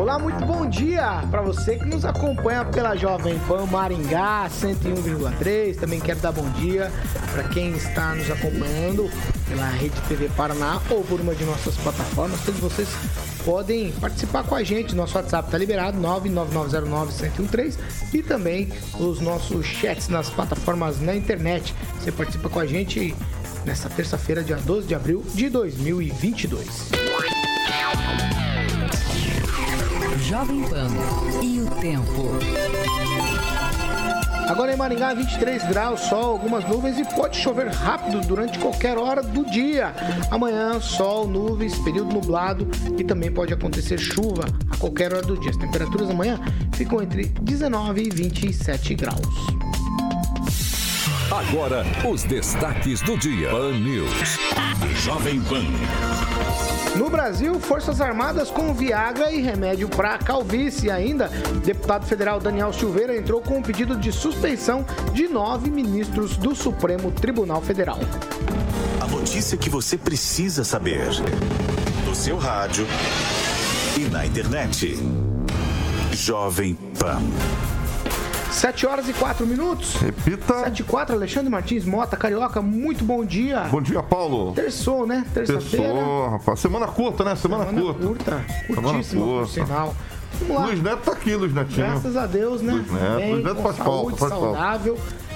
Olá, muito bom dia para você que nos acompanha pela Jovem Pan Maringá 101,3. Também quero dar bom dia para quem está nos acompanhando pela Rede TV Paraná ou por uma de nossas plataformas. Todos vocês podem participar com a gente. Nosso WhatsApp está liberado, 99909-1013 e também os nossos chats nas plataformas na internet. Você participa com a gente nesta terça-feira, dia 12 de abril de 2022. Jovem Pan e o tempo. Agora em Maringá, 23 graus, sol, algumas nuvens e pode chover rápido durante qualquer hora do dia. Amanhã, sol, nuvens, período nublado e também pode acontecer chuva a qualquer hora do dia. As temperaturas amanhã ficam entre 19 e 27 graus. Agora, os destaques do dia. Pan News. Jovem Pan. No Brasil, Forças Armadas com Viagra e remédio para calvície. E ainda, deputado federal Daniel Silveira entrou com um pedido de suspensão de nove ministros do Supremo Tribunal Federal. A notícia que você precisa saber. No seu rádio e na internet. Jovem Pan. 7 horas e 4 minutos. Repita. 7 e 4, Alexandre Martins Mota, Carioca, muito bom dia. Bom dia, Paulo. Terçou, né? Terça-feira. Terçou, rapaz. Semana curta, né? Semana, Semana curta. curta. Semana Curtíssima, por curta. sinal. Vamos lá. Luiz Neto tá aqui, Luiz Netinho. Graças a Deus, né? Luiz Neto. Bem, Luiz Neto faz falta, saúde, faz falta. saudável. Tá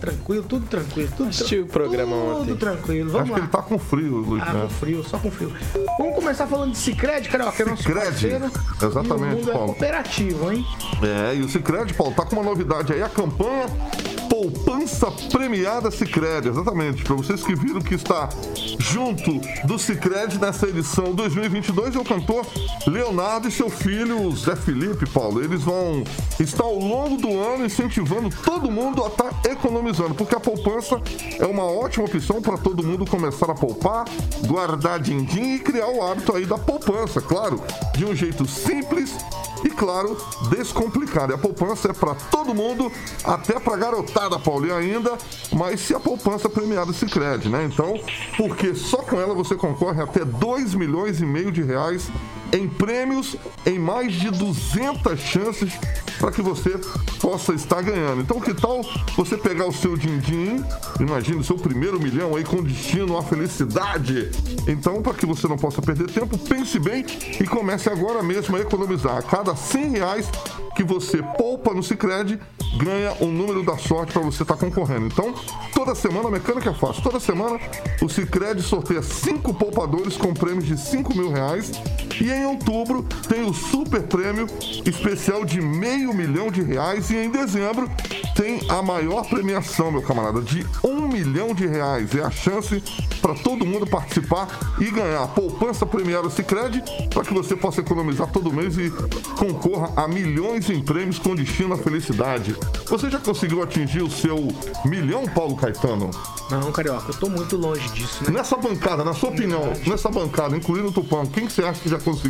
tranquilo, tudo tranquilo. Tudo Assisti o programa tudo ontem. tranquilo. Vamos Acho lá. que ele tá com frio, Luiz Ah, com frio, só com frio. Vamos começar falando de Cicred, Carioca, que é nosso Sicredi, parceiro. exatamente, E o mundo é Paulo. cooperativo, hein? É, e o Cicred, Paulo, tá com uma novidade aí, a campanha Poupança Premiada Cicred, exatamente. Para vocês que viram que está junto do Cicred nessa edição 2022, é o cantor Leonardo e seu filho Zé Felipe, Paulo. Eles vão estar ao longo do ano incentivando todo mundo a estar economizando, porque a poupança é uma ótima opção para todo mundo começar a poupar, guardar din-din e criar o hábito aí da poupança, claro, de um jeito simples e, claro, descomplicado. E a poupança é para todo mundo, até para garotada, Paulo, e ainda, mas se a poupança premiada se crede, né? Então, porque só com ela você concorre até 2 milhões e meio de reais em prêmios, em mais de 200 chances para que você possa estar ganhando. Então, que tal você pegar o seu din-din, imagina o seu primeiro milhão aí com destino à felicidade? Então, para que você não possa perder tempo, pense bem e comece agora mesmo a economizar. A cada 100 reais que você poupa no Cicred, ganha um número da sorte para você estar concorrendo. Então, toda semana, a mecânica é fácil. Toda semana, o Cicred sorteia cinco poupadores com prêmios de 5 mil reais. E em outubro, tem o super prêmio especial de meio milhão de reais. E em dezembro, tem a maior premiação, meu camarada, de um milhão de reais. É a chance para todo mundo participar e ganhar a poupança premiada Cicred para que você possa economizar todo mês e concorra a milhões em prêmios com destino à felicidade. Você já conseguiu atingir o seu milhão, Paulo Caetano? Não, Carioca, eu tô muito longe disso, né? Nessa bancada, na sua opinião, nessa bancada, incluindo o Tupão, quem que você acha que já conseguiu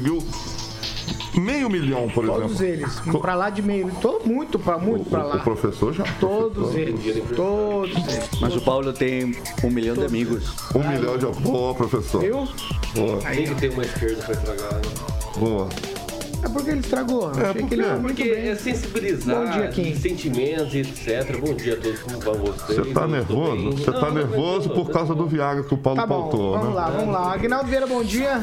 meio milhão, por Todos exemplo? eles. Pra lá de meio. Tô muito pra, muito pra O, lá. o professor já. Todos eles. Todos eles. Mas o Paulo tem um milhão de amigos. Um milhão de. Boa, professor. Viu? Boa, Aí, que tem uma esquerda pra estragar. né? boa. É porque ele estragou. É, Achei por que ele Porque bem. é sensibilizar Bom dia, Kim. sentimentos e etc. Bom dia a todos, como vão vocês? Você tá nervoso? Você tá não, nervoso não, por não. causa do Viagra que o Paulo Tá bom, pautou, vamos né? lá, vamos lá. Aguinaldo Vieira, bom dia.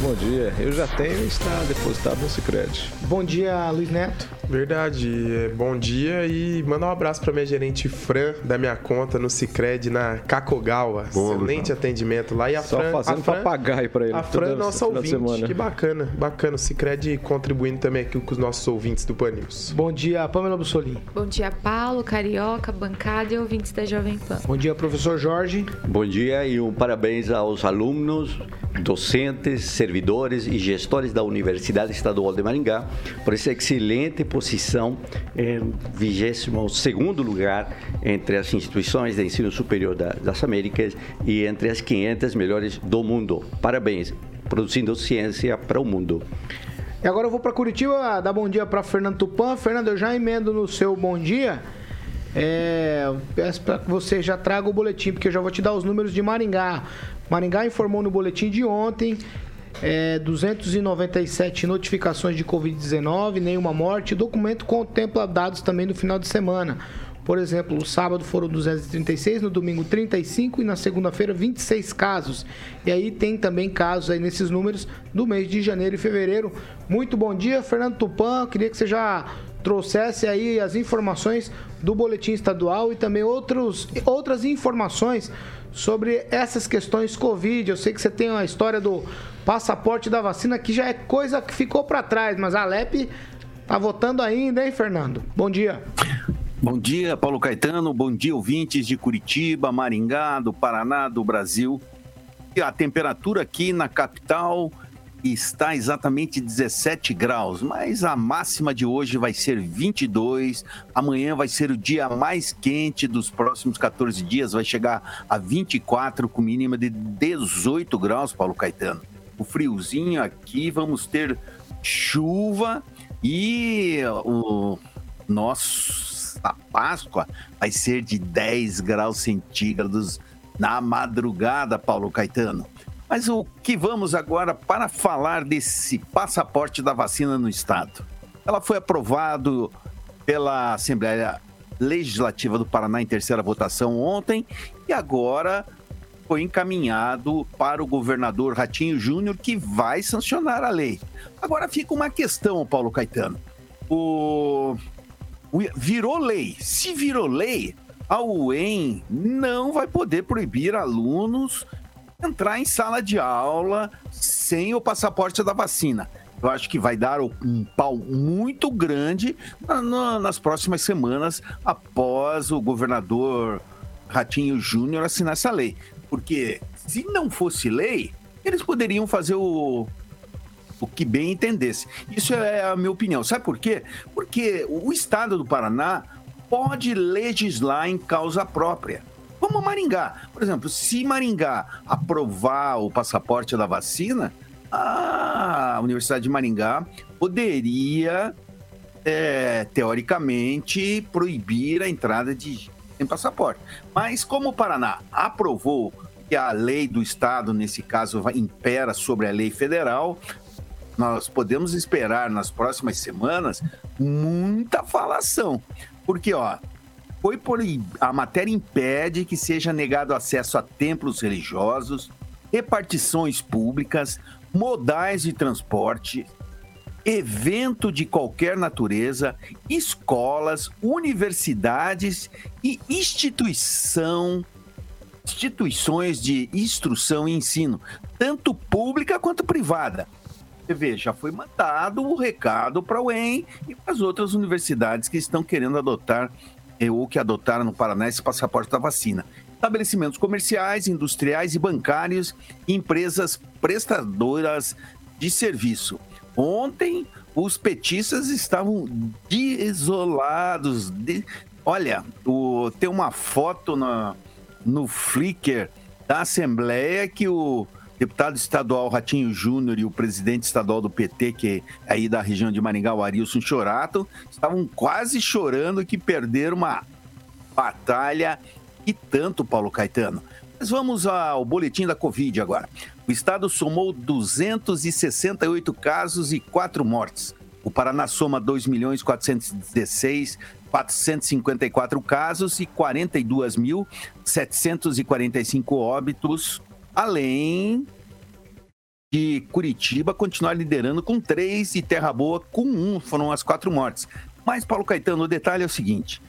Bom dia. Eu já tenho e está depositado no Cicred. Bom dia, Luiz Neto. Verdade, é, bom dia e manda um abraço pra minha gerente Fran da minha conta no Cicred na Cacogawa. Boa, Excelente atendimento lá e a Só Fran, fazendo a Fran, papagaio pra ele. a Fran é nossa ouvinte. semana. Que bacana, bacana. O Cicred contribuindo também aqui com os nossos ouvintes do Pan News. Bom dia, Pamela Bussolini. Bom dia, Paulo, Carioca, bancada e ouvintes da Jovem Pan. Bom dia, professor Jorge. Bom dia e um parabéns aos alunos, docentes, servidores e gestores da Universidade Estadual de Maringá por essa excelente posição em 22º lugar entre as instituições de ensino superior das Américas e entre as 500 melhores do mundo. Parabéns, produzindo ciência para o mundo. E agora eu vou para Curitiba dar bom dia para Fernando Tupan. Fernando, eu já emendo no seu bom dia. É, peço para que você já traga o boletim, porque eu já vou te dar os números de Maringá. Maringá informou no boletim de ontem é, 297 notificações de Covid-19, nenhuma morte. O documento contempla dados também do final de semana. Por exemplo, no sábado foram 236, no domingo 35 e na segunda-feira 26 casos. E aí tem também casos aí nesses números do mês de janeiro e fevereiro. Muito bom dia, Fernando Tupan. Queria que você já trouxesse aí as informações do boletim estadual e também outros, outras informações sobre essas questões Covid. Eu sei que você tem a história do passaporte da vacina, que já é coisa que ficou para trás, mas a Alep tá votando ainda, hein, Fernando? Bom dia. Bom dia, Paulo Caetano. Bom dia, ouvintes de Curitiba, Maringá, do Paraná, do Brasil. A temperatura aqui na capital está exatamente 17 graus, mas a máxima de hoje vai ser 22. Amanhã vai ser o dia mais quente dos próximos 14 dias, vai chegar a 24 com mínima de 18 graus, Paulo Caetano. O friozinho aqui, vamos ter chuva e o nosso a Páscoa vai ser de 10 graus centígrados na madrugada, Paulo Caetano. Mas o que vamos agora para falar desse passaporte da vacina no estado? Ela foi aprovado pela Assembleia Legislativa do Paraná em terceira votação ontem e agora foi encaminhado para o governador Ratinho Júnior, que vai sancionar a lei. Agora fica uma questão, Paulo Caetano. O virou lei. Se virou lei, a UEM não vai poder proibir alunos entrar em sala de aula sem o passaporte da vacina. Eu acho que vai dar um pau muito grande nas próximas semanas após o governador Ratinho Júnior assinar essa lei. Porque se não fosse lei, eles poderiam fazer o, o que bem entendesse. Isso é a minha opinião. Sabe por quê? Porque o Estado do Paraná pode legislar em causa própria. Como Maringá. Por exemplo, se Maringá aprovar o passaporte da vacina, a Universidade de Maringá poderia, é, teoricamente, proibir a entrada de sem passaporte. Mas como o Paraná aprovou que a lei do Estado, nesse caso, impera sobre a lei federal, nós podemos esperar nas próximas semanas muita falação. Porque, ó, foi por a matéria impede que seja negado acesso a templos religiosos, repartições públicas, modais de transporte, evento de qualquer natureza, escolas, universidades e instituição instituições de instrução e ensino, tanto pública quanto privada, você vê, já foi mandado o recado para o UEM e para as outras universidades que estão querendo adotar eh, ou que adotaram no Paraná esse passaporte da vacina. Estabelecimentos comerciais, industriais e bancários, empresas prestadoras de serviço. Ontem, os petistas estavam desolados. De... Olha, o... tem uma foto na... no Flickr da Assembleia que o deputado estadual Ratinho Júnior e o presidente estadual do PT, que é aí da região de Maringá, o Arilson Chorato, estavam quase chorando que perderam uma batalha e tanto, Paulo Caetano. Mas vamos ao boletim da Covid agora. O estado somou 268 casos e 4 mortes. O Paraná soma 2.416 454 casos e 42.745 óbitos Além de Curitiba continuar liderando com três e Terra Boa com um, foram as quatro mortes. Mas, Paulo Caetano, o detalhe é o seguinte: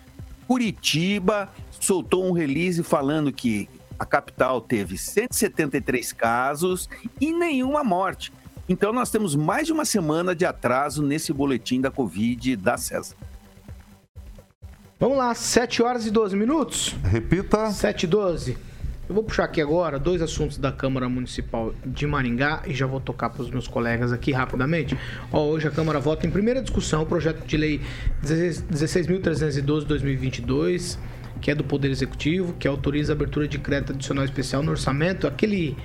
Curitiba soltou um release falando que a capital teve 173 casos e nenhuma morte. Então nós temos mais de uma semana de atraso nesse boletim da Covid da César. Vamos lá, 7 horas e 12 minutos. Repita. 7 e 12. Eu vou puxar aqui agora dois assuntos da Câmara Municipal de Maringá e já vou tocar para os meus colegas aqui rapidamente. Ó, hoje a Câmara vota em primeira discussão o projeto de lei 16.312-2022, que é do Poder Executivo, que autoriza a abertura de crédito adicional especial no orçamento, aquele,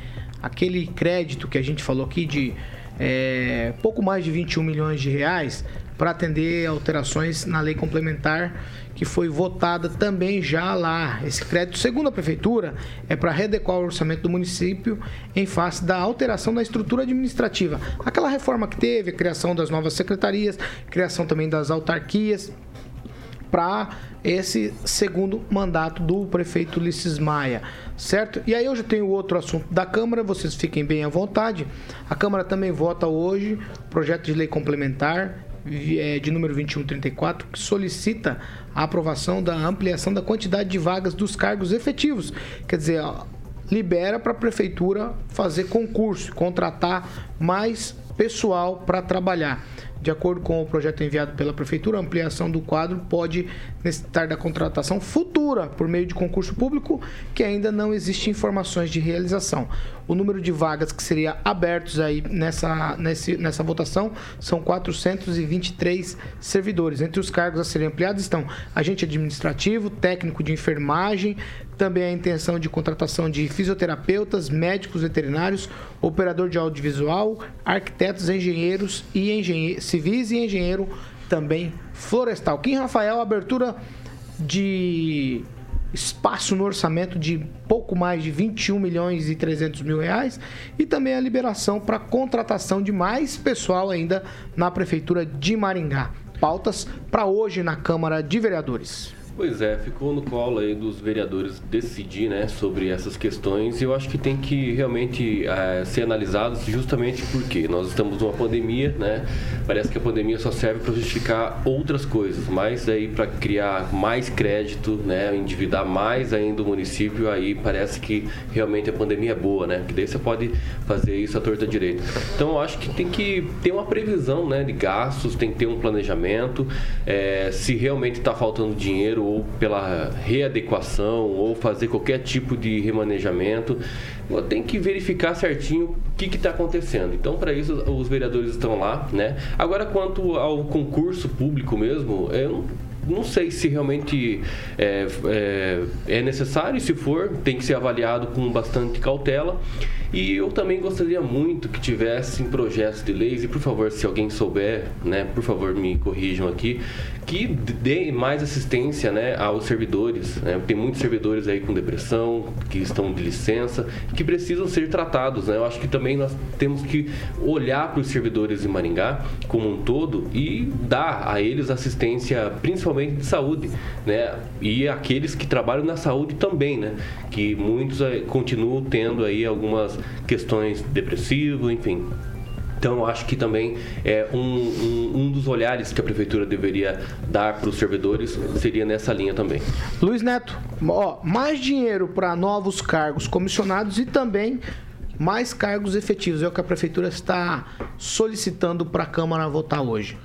aquele crédito que a gente falou aqui de é, pouco mais de 21 milhões de reais para atender alterações na lei complementar que foi votada também já lá. Esse crédito, segundo a prefeitura, é para readequar o orçamento do município em face da alteração da estrutura administrativa. Aquela reforma que teve, a criação das novas secretarias, criação também das autarquias para esse segundo mandato do prefeito Ulisses Maia, certo? E aí eu já tenho outro assunto da Câmara, vocês fiquem bem à vontade. A Câmara também vota hoje projeto de lei complementar é, de número 2134, que solicita a aprovação da ampliação da quantidade de vagas dos cargos efetivos. Quer dizer, libera para a prefeitura fazer concurso, contratar mais pessoal para trabalhar. De acordo com o projeto enviado pela Prefeitura, a ampliação do quadro pode necessitar da contratação futura por meio de concurso público, que ainda não existe informações de realização. O número de vagas que seria abertos aí nessa, nesse, nessa votação são 423 servidores. Entre os cargos a serem ampliados estão agente administrativo, técnico de enfermagem, também a intenção de contratação de fisioterapeutas, médicos veterinários, operador de audiovisual, arquitetos, engenheiros e engenheiros civis e engenheiro também florestal. Kim Rafael, abertura de espaço no orçamento de pouco mais de 21 milhões e 300 mil reais e também a liberação para contratação de mais pessoal ainda na prefeitura de Maringá. Pautas para hoje na Câmara de Vereadores. Pois é, ficou no colo aí dos vereadores decidir né, sobre essas questões e eu acho que tem que realmente é, ser analisados justamente porque nós estamos numa pandemia, né? Parece que a pandemia só serve para justificar outras coisas, mas aí para criar mais crédito, né, endividar mais ainda o município, aí parece que realmente a pandemia é boa, né? Que daí você pode fazer isso à torta direita. Então eu acho que tem que ter uma previsão né, de gastos, tem que ter um planejamento, é, se realmente está faltando dinheiro ou pela readequação ou fazer qualquer tipo de remanejamento, tem que verificar certinho o que está acontecendo. Então, para isso, os vereadores estão lá, né? Agora, quanto ao concurso público mesmo, eu não sei se realmente é, é, é, necessário, se for, tem que ser avaliado com bastante cautela. E eu também gostaria muito que tivessem projetos de leis, e por favor, se alguém souber, né, por favor me corrijam aqui, que dê mais assistência né, aos servidores. Né? Tem muitos servidores aí com depressão, que estão de licença, que precisam ser tratados. Né? Eu acho que também nós temos que olhar para os servidores de Maringá como um todo e dar a eles assistência, principalmente de saúde. Né? E aqueles que trabalham na saúde também, né? que muitos eh, continuam tendo aí algumas questões depressivas, enfim. Então, acho que também é um, um, um, dos olhares que a prefeitura deveria dar para os servidores seria nessa linha também. Luiz Neto, ó, mais dinheiro para novos cargos comissionados e também mais cargos efetivos. É o que a prefeitura está solicitando para a Câmara votar hoje.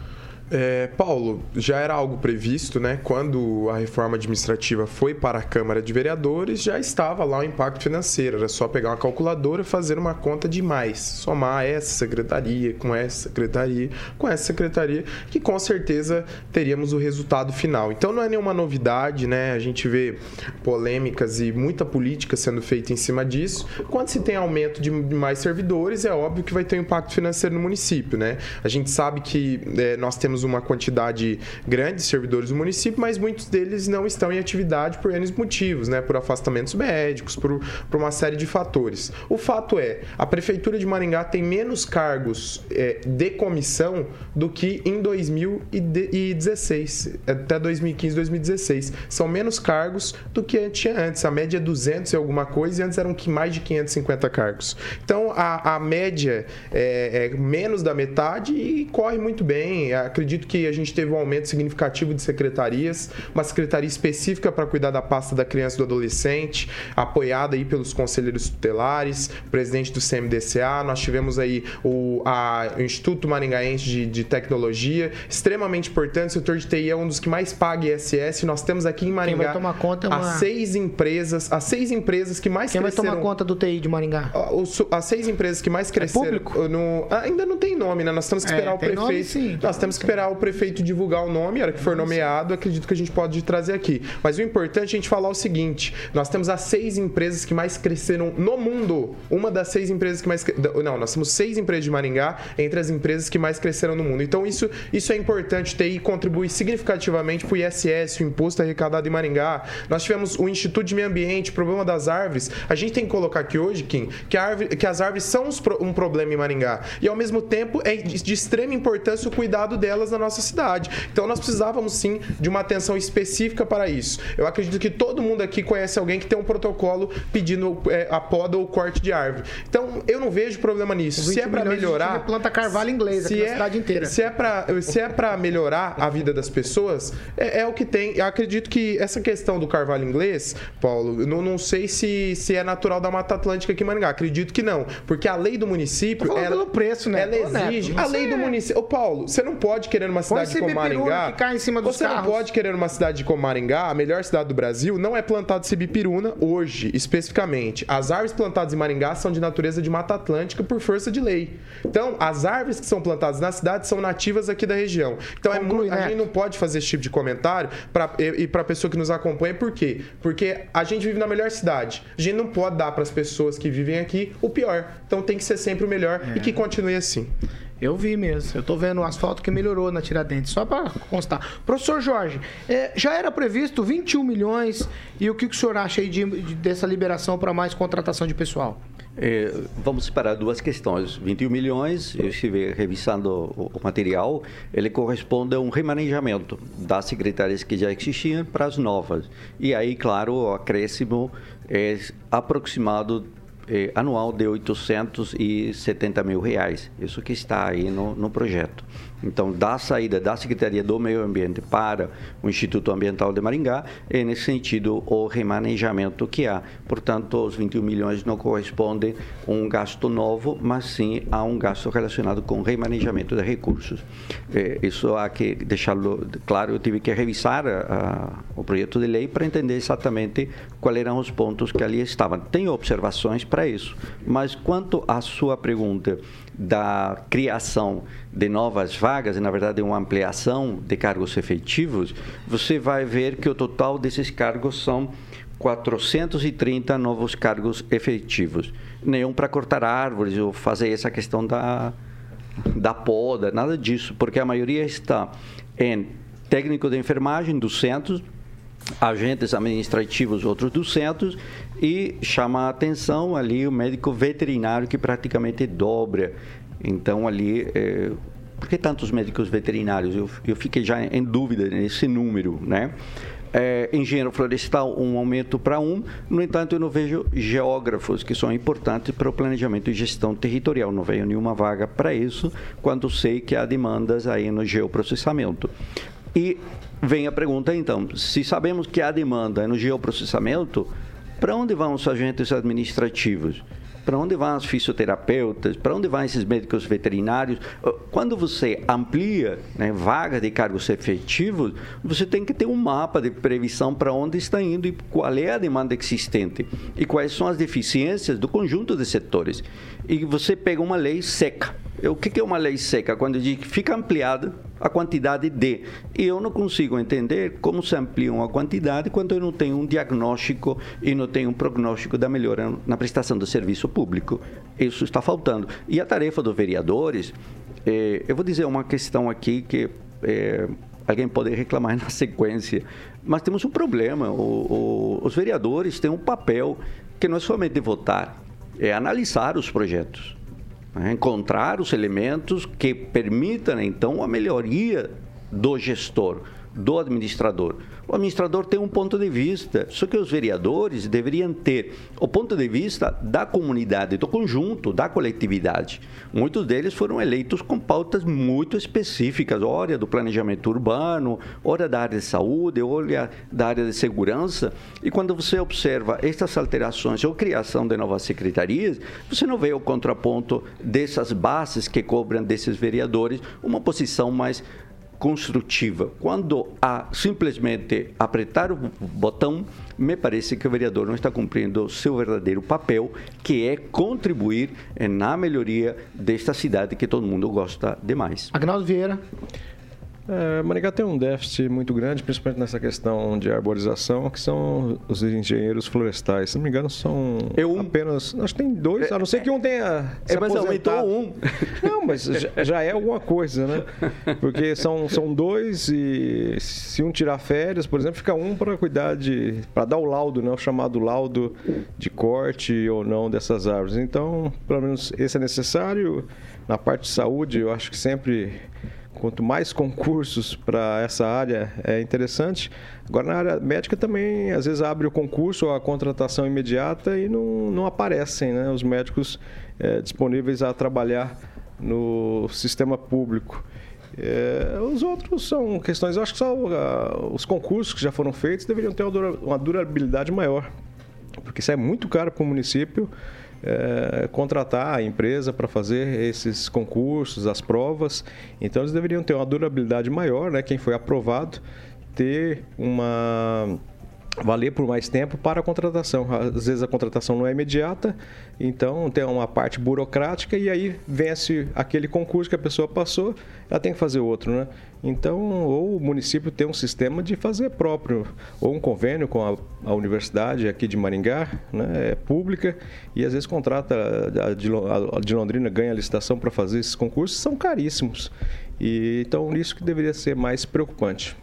É, Paulo, já era algo previsto, né? Quando a reforma administrativa foi para a Câmara de Vereadores, já estava lá o impacto financeiro. Era só pegar uma calculadora e fazer uma conta de mais. Somar essa secretaria com essa secretaria, com essa secretaria, que com certeza teríamos o resultado final. Então não é nenhuma novidade, né? A gente vê polêmicas e muita política sendo feita em cima disso. Quando se tem aumento de mais servidores, é óbvio que vai ter um impacto financeiro no município, né? A gente sabe que é, nós temos temos uma quantidade grande de servidores do município, mas muitos deles não estão em atividade por N motivos, né? Por afastamentos médicos, por, por uma série de fatores. O fato é, a Prefeitura de Maringá tem menos cargos é, de comissão do que em 2016, até 2015, 2016. São menos cargos do que tinha antes. A média é 200 e alguma coisa, e antes eram mais de 550 cargos. Então, a, a média é, é menos da metade e corre muito bem. Acredito acredito que a gente teve um aumento significativo de secretarias, uma secretaria específica para cuidar da pasta da criança e do adolescente, apoiada aí pelos conselheiros tutelares, presidente do CMDCA, nós tivemos aí o, a, o Instituto Maringaense de, de Tecnologia, extremamente importante, o setor de TI é um dos que mais paga ISS, nós temos aqui em Maringá Quem vai tomar conta é uma... as seis empresas, as seis empresas que mais Quem cresceram... vai tomar conta do TI de Maringá? Os- As seis empresas que mais cresceram... público? no- ah, ainda não tem nome, né? Nós temos que É, esperar o tem prefeito... nome, sim. Nós temos que esperar o prefeito divulgar o nome, a hora que for nomeado, acredito que a gente pode trazer aqui. Mas o importante é a gente falar o seguinte: nós temos as seis empresas que mais cresceram no mundo. Uma das seis empresas que mais. Não, nós temos seis empresas de Maringá entre as empresas que mais cresceram no mundo. Então, isso, isso é importante ter e contribui significativamente para o ISS, o imposto arrecadado em Maringá. Nós tivemos o Instituto de Meio Ambiente, o problema das árvores. A gente tem que colocar aqui hoje, Kim, que, árvore- que as árvores são um problema em Maringá. E ao mesmo tempo é de extrema importância o cuidado delas na nossa cidade. Então nós precisávamos sim de uma atenção específica para isso. Eu acredito que todo mundo aqui conhece alguém que tem um protocolo pedindo é, a poda ou corte de árvore. Então eu não vejo problema nisso. Se é 20 para melhorar, planta carvalho inglês aqui se na é, cidade inteira. Se é para se é para melhorar a vida das pessoas, é, é o que tem. Eu acredito que essa questão do carvalho inglês, Paulo, eu não, não sei se, se é natural da Mata Atlântica aqui em Maringá. Acredito que não, porque a lei do município, ela, pelo preço, né? ela Neto, exige não a lei do município. Ô, Paulo, você não pode querer numa cidade como Maringá. você carros. não pode querer numa cidade como Maringá, a melhor cidade do Brasil, não é plantado cibipiruna hoje, especificamente. As árvores plantadas em Maringá são de natureza de Mata Atlântica por força de lei. Então, as árvores que são plantadas na cidade são nativas aqui da região. Então, é Conclui, muito, a Neto. gente não pode fazer esse tipo de comentário pra, e, e para a pessoa que nos acompanha, por quê? Porque a gente vive na melhor cidade. A gente não pode dar para as pessoas que vivem aqui o pior. Então, tem que ser sempre o melhor É. e que continue assim. Eu vi mesmo. Eu tô vendo o asfalto que melhorou na Tiradentes, só para constar. Professor Jorge, é, já era previsto 21 milhões e o que, que o senhor acha aí de, de- dessa liberação para mais contratação de pessoal? É, vamos separar duas questões. 21 milhões, eu estive revisando o, o material, ele corresponde a um remanejamento das secretárias que já existiam para as novas. E aí, claro, o acréscimo é aproximado eh, anual de 870 mil reais. Isso que está aí no, no projeto. Então, da saída da Secretaria do Meio Ambiente para o Instituto Ambiental de Maringá, é nesse sentido o remanejamento que há. Portanto, os 21 milhões não correspondem a um gasto novo, mas sim a um gasto relacionado com remanejamento de recursos. Eh, isso há que deixá-lo claro, eu tive que revisar a- a- o projeto de lei para entender exatamente quais eram os pontos que ali estavam. Tenho observações para isso, mas quanto à sua pergunta da criação de novas vagas, e na verdade uma ampliação de cargos efetivos, você vai ver que o total desses cargos são 430 novos cargos efetivos. Nenhum para cortar árvores ou fazer essa questão da, da poda, nada disso, porque a maioria está em técnico de enfermagem, 200, agentes administrativos, outros 200, e chama a atenção ali o médico veterinário que praticamente dobra. Então, ali, eh, por que tantos médicos veterinários? Eu, eu fiquei já em dúvida nesse número, né? É, engenheiro florestal, um aumento para um. No entanto, eu não vejo geógrafos, que são importantes para o planejamento e gestão territorial. Não veio nenhuma vaga para isso, quando sei que há demandas aí no geoprocessamento. E vem a pergunta, então, se sabemos que há demanda no geoprocessamento, para onde vão os agentes administrativos? Para onde vão os fisioterapeutas? Para onde vão esses médicos veterinários? Quando você amplia né, vagas de cargos efetivos, você tem que ter um mapa de previsão para onde está indo e qual é a demanda existente e quais são as deficiências do conjunto de setores. E você pega uma lei seca. O que é uma lei seca? Quando diz que fica ampliada a quantidade de. E eu não consigo entender como se amplia uma quantidade quando eu não tenho um diagnóstico e não tenho um prognóstico da melhora na prestação do serviço público. Isso está faltando. E a tarefa dos vereadores, eh, eu vou dizer uma questão aqui que eh, alguém pode reclamar na sequência, mas temos um problema. O- o- os vereadores têm um papel que não é somente votar, é analisar os projetos né? encontrar os elementos que permitam então a melhoria do gestor, do administrador. O administrador tem um ponto de vista, só que os vereadores deveriam ter o ponto de vista da comunidade, do conjunto, da coletividade. Muitos deles foram eleitos com pautas muito específicas, olha do planejamento urbano, olha da área de saúde, olha da área de segurança. E quando você observa estas alterações ou criação de novas secretarias, você não vê o contraponto dessas bases que cobram desses vereadores uma posição mais construtiva. Quando há simplesmente apertar o botão, me parece que o vereador não está cumprindo seu verdadeiro papel, que é contribuir na melhoria desta cidade que todo mundo gosta demais. Agnaldo Vieira. É, Maringá tem um déficit muito grande, principalmente nessa questão de arborização, que são os engenheiros florestais. Se não me engano, são um. apenas. Acho que tem dois, a não ser que um tenha. É, mas aumentou um. Não, mas já, já, é alguma coisa, né? Porque são, são dois e se um tirar férias, por exemplo, fica um para cuidar de. para dar o laudo, né? O chamado laudo de corte ou não dessas árvores. Então, pelo menos esse é necessário. Na parte de saúde, eu acho que sempre Quanto mais concursos para essa área é interessante. Agora, na área médica também, às vezes abre o concurso ou a contratação imediata e não, não aparecem né, os médicos é, disponíveis a trabalhar no sistema público. É, os outros são questões, eu acho que só uh, os concursos que já foram feitos deveriam ter uma durabilidade maior, porque isso é muito caro para o município é, contratar a empresa para fazer esses concursos, as provas. Então eles deveriam ter uma durabilidade maior, né? Quem foi aprovado ter uma valer por mais tempo para a contratação. Às vezes a contratação não é imediata, então tem uma parte burocrática e aí vence aquele concurso que a pessoa passou, ela tem que fazer outro, né? Então, ou o município tem um sistema de fazer próprio, ou um convênio com a, a universidade aqui de Maringá, né, é pública, e às vezes contrata, a de, Londrina ganha a licitação para fazer esses concursos, são caríssimos. E, então, isso que deveria ser mais preocupante.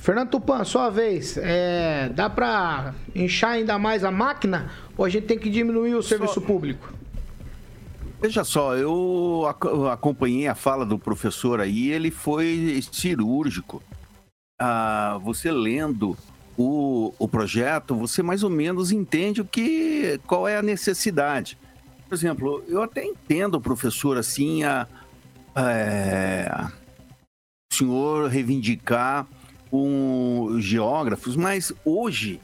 Fernando Tupan, sua vez. É, dá para inchar ainda mais a máquina ou a gente tem que diminuir o serviço Só... público? Veja só, eu acompanhei a fala do professor aí, ele foi cirúrgico. Ah, você lendo o, o projeto, você mais ou menos entende o que, qual é a necessidade. Por exemplo, eu até entendo, professor, assim, a, é, o senhor reivindicar com geógrafos, mas hoje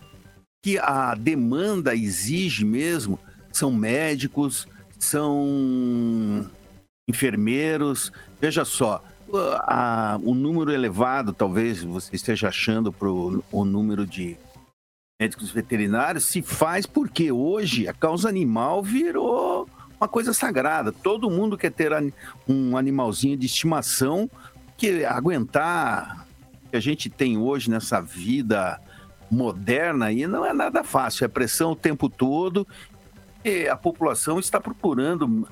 que a demanda exige mesmo são médicos, são enfermeiros. Veja só, a, o número elevado, talvez você esteja achando para o número de médicos veterinários, se faz porque hoje a causa animal virou uma coisa sagrada. Todo mundo quer ter um animalzinho de estimação que aguentar que a gente tem hoje nessa vida moderna aí não é nada fácil, é pressão o tempo todo a população está procurando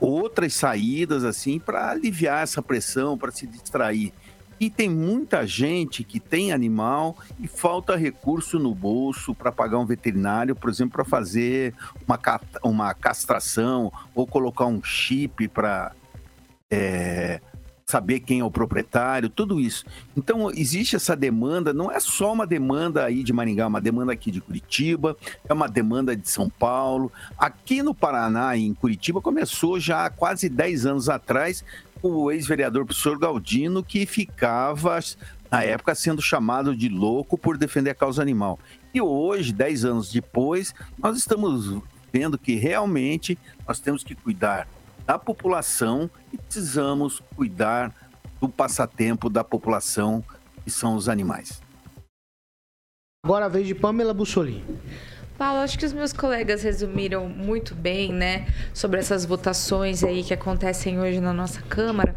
outras saídas assim para aliviar essa pressão, para se distrair. E tem muita gente que tem animal e falta recurso no bolso para pagar um veterinário, por exemplo, para fazer uma, uma castração ou colocar um chip para é, saber quem é o proprietário, tudo isso. Então, existe essa demanda, não é só uma demanda aí de Maringá, é uma demanda aqui de Curitiba, é uma demanda de São Paulo. Aqui no Paraná, em Curitiba, começou já há quase 10 anos atrás o ex-vereador professor Galdino, que ficava, na época, sendo chamado de louco por defender a causa animal. E hoje, 10 anos depois, nós estamos vendo que realmente nós temos que cuidar da população e precisamos cuidar do passatempo da população, que são os animais. Agora a vez de Pamela Bussolini. Paulo, acho que os meus colegas resumiram muito bem, né, sobre essas votações aí que acontecem hoje na nossa Câmara.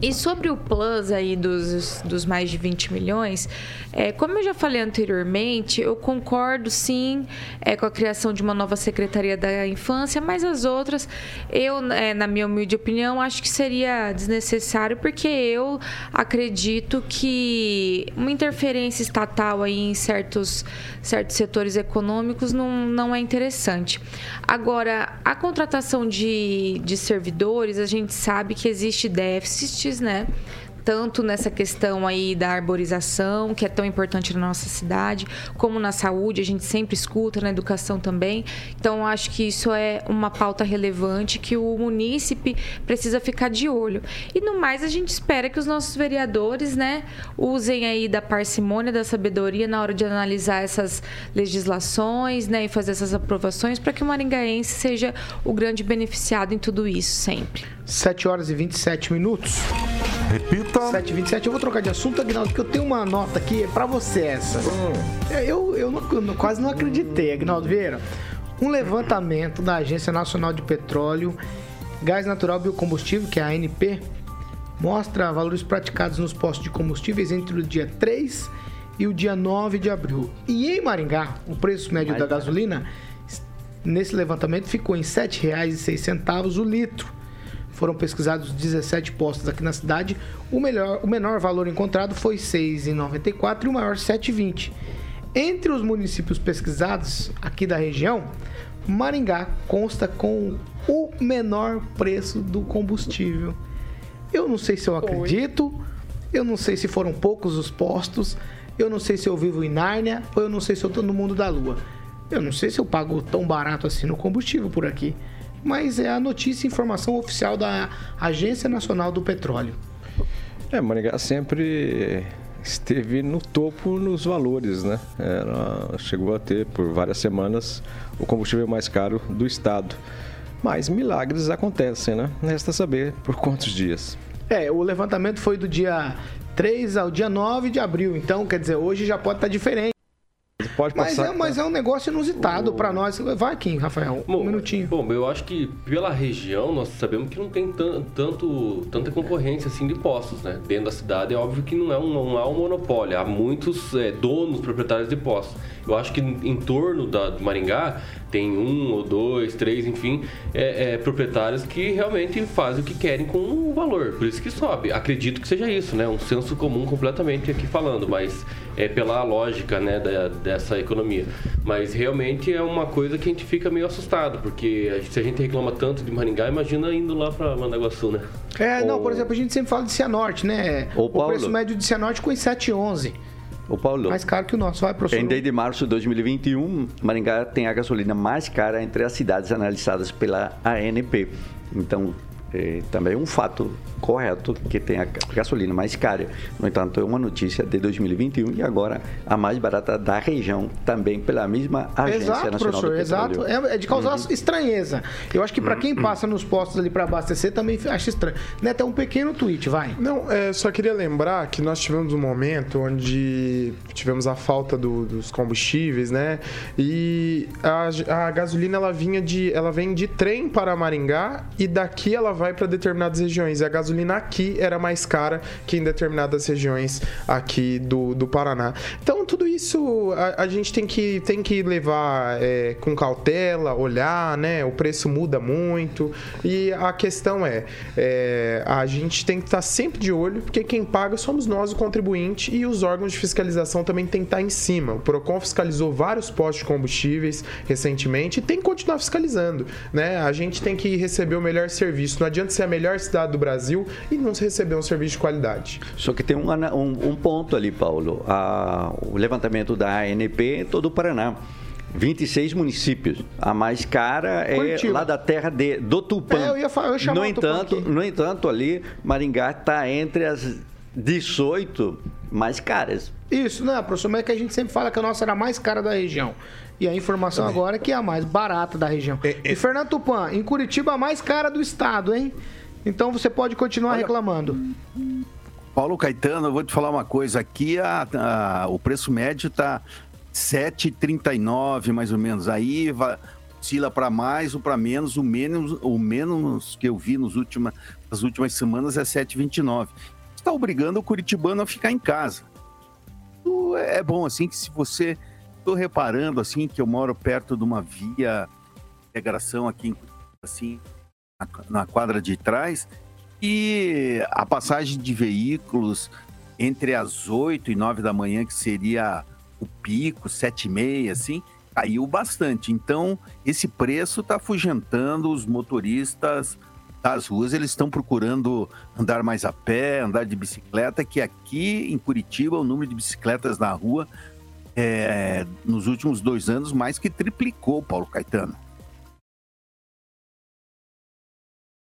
E sobre o plus aí dos, dos mais de 20 milhões, é, como eu já falei anteriormente, eu concordo sim é, com a criação de uma nova Secretaria da Infância, mas as outras, eu, é, na minha humilde opinião, acho que seria desnecessário, porque eu acredito que uma interferência estatal aí em certos, certos setores econômicos econômicos não, não é interessante. Agora, a contratação de, de servidores, a gente sabe que existe déficits, né? Tanto nessa questão aí da arborização, que é tão importante na nossa cidade, como na saúde, a gente sempre escuta, na educação também. Então, acho que isso é uma pauta relevante que o munícipe precisa ficar de olho. E no mais, a gente espera que os nossos vereadores, né, usem aí da parcimônia, da sabedoria na hora de analisar essas legislações, né, e fazer essas aprovações para que o maringaense seja o grande beneficiado em tudo isso sempre. 7 horas e 27 minutos. Repita. 7 e 27 Eu vou trocar de assunto, Agnaldo, porque eu tenho uma nota aqui, é pra você essa. É, Eu, eu, não- eu quase não acreditei, Agnaldo Vieira. Um levantamento da Agência Nacional de Petróleo, Gás Natural e Biocombustível, que é a ANP, mostra valores praticados nos postos de combustíveis entre o dia 3 e o dia 9 de abril. E em Maringá, o preço médio da gasolina, nesse levantamento, ficou em R$ 7,06 o litro. Foram pesquisados 17 postos aqui na cidade. O, melhor, o menor valor encontrado foi R$ 6,94 e o maior R$ 7,20. Entre os municípios pesquisados aqui da região, Maringá consta com o menor preço do combustível. Eu não sei se eu acredito, eu não sei se foram poucos os postos, eu não sei se eu vivo em Nárnia ou eu não sei se eu tô no mundo da lua. Eu não sei se eu pago tão barato assim no combustível por aqui, mas é a notícia e informação oficial da Agência Nacional do Petróleo. É, Maringá sempre esteve no topo nos valores, né? Era, chegou a ter por várias semanas o combustível mais caro do estado. Mas milagres acontecem, né? Resta saber por quantos dias. É, o levantamento foi do dia 3 ao dia 9 de abril, então quer dizer, hoje já pode estar diferente. Pode Mas passar. é, mas é um negócio inusitado pra nós. Vai aqui, Rafael, um Bom, minutinho. Bom, eu acho que pela região nós sabemos que não tem tan- tanto, tanta concorrência assim de postos, né? Dentro da cidade é óbvio que não é um, não há um monopólio, há muitos é, donos, proprietários de postos. Eu acho que em torno da, de Maringá tem um ou dois, três, enfim, é, é, proprietários que realmente fazem o que querem com o valor, por isso que sobe. Acredito que seja isso, né? Um senso comum completamente aqui falando, mas é pela lógica, né, da- dessa economia. Mas realmente é uma coisa que a gente fica meio assustado, porque se a gente reclama tanto de Maringá, imagina indo lá para Mandaguaçu, né? É, não, por exemplo, a gente sempre fala de Cianorte, né? Ô, o Paulo. preço médio de Cianorte ficou em 7,11. Ô Paulo, Mais caro que o nosso. Vai, professor. em 10 de março de 2021, Maringá tem a gasolina mais cara entre as cidades analisadas pela ANP. Então, é também um fato correto que tem a gasolina mais cara. No entanto, é uma notícia de 2021 e agora a mais barata da região, também pela mesma Agência Exato, Nacional professor, do exato. É, é de causar estranheza. Eu acho que pra quem passa nos postos ali pra abastecer também acha estranho. Neto, é um pequeno tweet, vai. Não, é, só queria lembrar que nós tivemos um momento onde tivemos a falta do- dos combustíveis, né? E a, a gasolina ela vinha de, ela vem de trem para Maringá e daqui ela vai para determinadas regiões. E a gasolina aqui era mais cara que em determinadas regiões aqui do, do Paraná. Então tudo isso a, a gente tem que, tem que levar é, com cautela, olhar, né? O preço muda muito e a questão é, é, a gente tem que estar sempre de olho, porque quem paga somos nós, o contribuinte, e os órgãos de fiscalização também tem que estar em cima. O Procon fiscalizou vários postos de combustíveis recentemente e tem que continuar fiscalizando, né? A gente tem que receber o melhor serviço. Não adianta ser a melhor cidade do Brasil e não se receber um serviço de qualidade. Só que tem um, um- um ponto ali, Paulo. A- o levantamento da ANP em todo o Paraná. 26 municípios. A mais cara é Curitiba. lá da terra de, do Tupã. É, eu ia fa- eu no, entanto, no entanto, ali, Maringá está entre as 18 mais caras. Isso, não, professor, mas é que a gente sempre fala que a nossa era a mais cara da região. E a informação agora é que é a mais barata da região. E Fernando Tupan, em Curitiba a mais cara do estado, hein? Então você pode continuar reclamando. Paulo Caetano, eu vou te falar uma coisa. Aqui a- a- o preço médio tá 7,39 mais ou menos. Aí va- oscila para mais ou para menos. O menos, o menos que eu vi nos última, nas últimas semanas é 7,29. Está obrigando o curitibano a ficar em casa. É bom assim que se você estou reparando assim que eu moro perto de uma via de integração aqui assim na, na quadra de trás e a passagem de veículos entre as 8 e 9 da manhã, que seria o pico, 7 e meia, assim, caiu bastante. Então, esse preço está afugentando os motoristas das ruas, eles estão procurando andar mais a pé, andar de bicicleta, que aqui em Curitiba o número de bicicletas na rua é, nos últimos dois anos mais que triplicou, Paulo Caetano.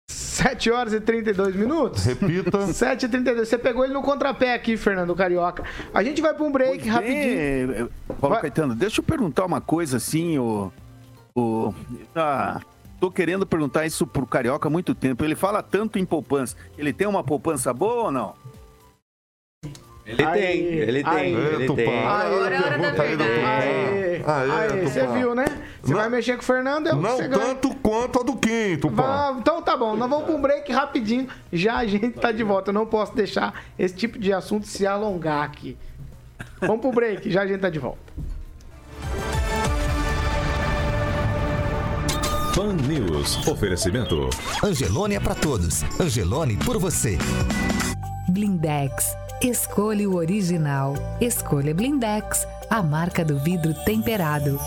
7 horas e 32 minutos. Repita. 7 e 32. Você pegou ele no contrapé aqui, Fernando Carioca. A gente vai para um break Pois rapidinho. é, Paulo Vai. Caetano, deixa eu perguntar uma coisa assim, o. o ah, tô querendo perguntar isso pro Carioca há muito tempo. Ele fala tanto em poupança. Ele tem uma poupança boa ou não? Ele Aí, tem, ele tem, aí. ele Tupã. tem. Agora é hora da do verdade. Aê. Aê, aê, você viu, né? Você vai mexer com o Fernando, eu Não você ganha. tanto quanto a do Tupã. Vá, Então tá bom, nós vamos para um break rapidinho. Já a gente tá de volta. Eu não posso deixar esse tipo de assunto se alongar aqui. Vamos pro break, já a gente tá de volta. Pan News. Oferecimento. Angelone é pra todos. Angelone por você. Blindex. Escolha o original. Escolha Blindex, a marca do vidro temperado.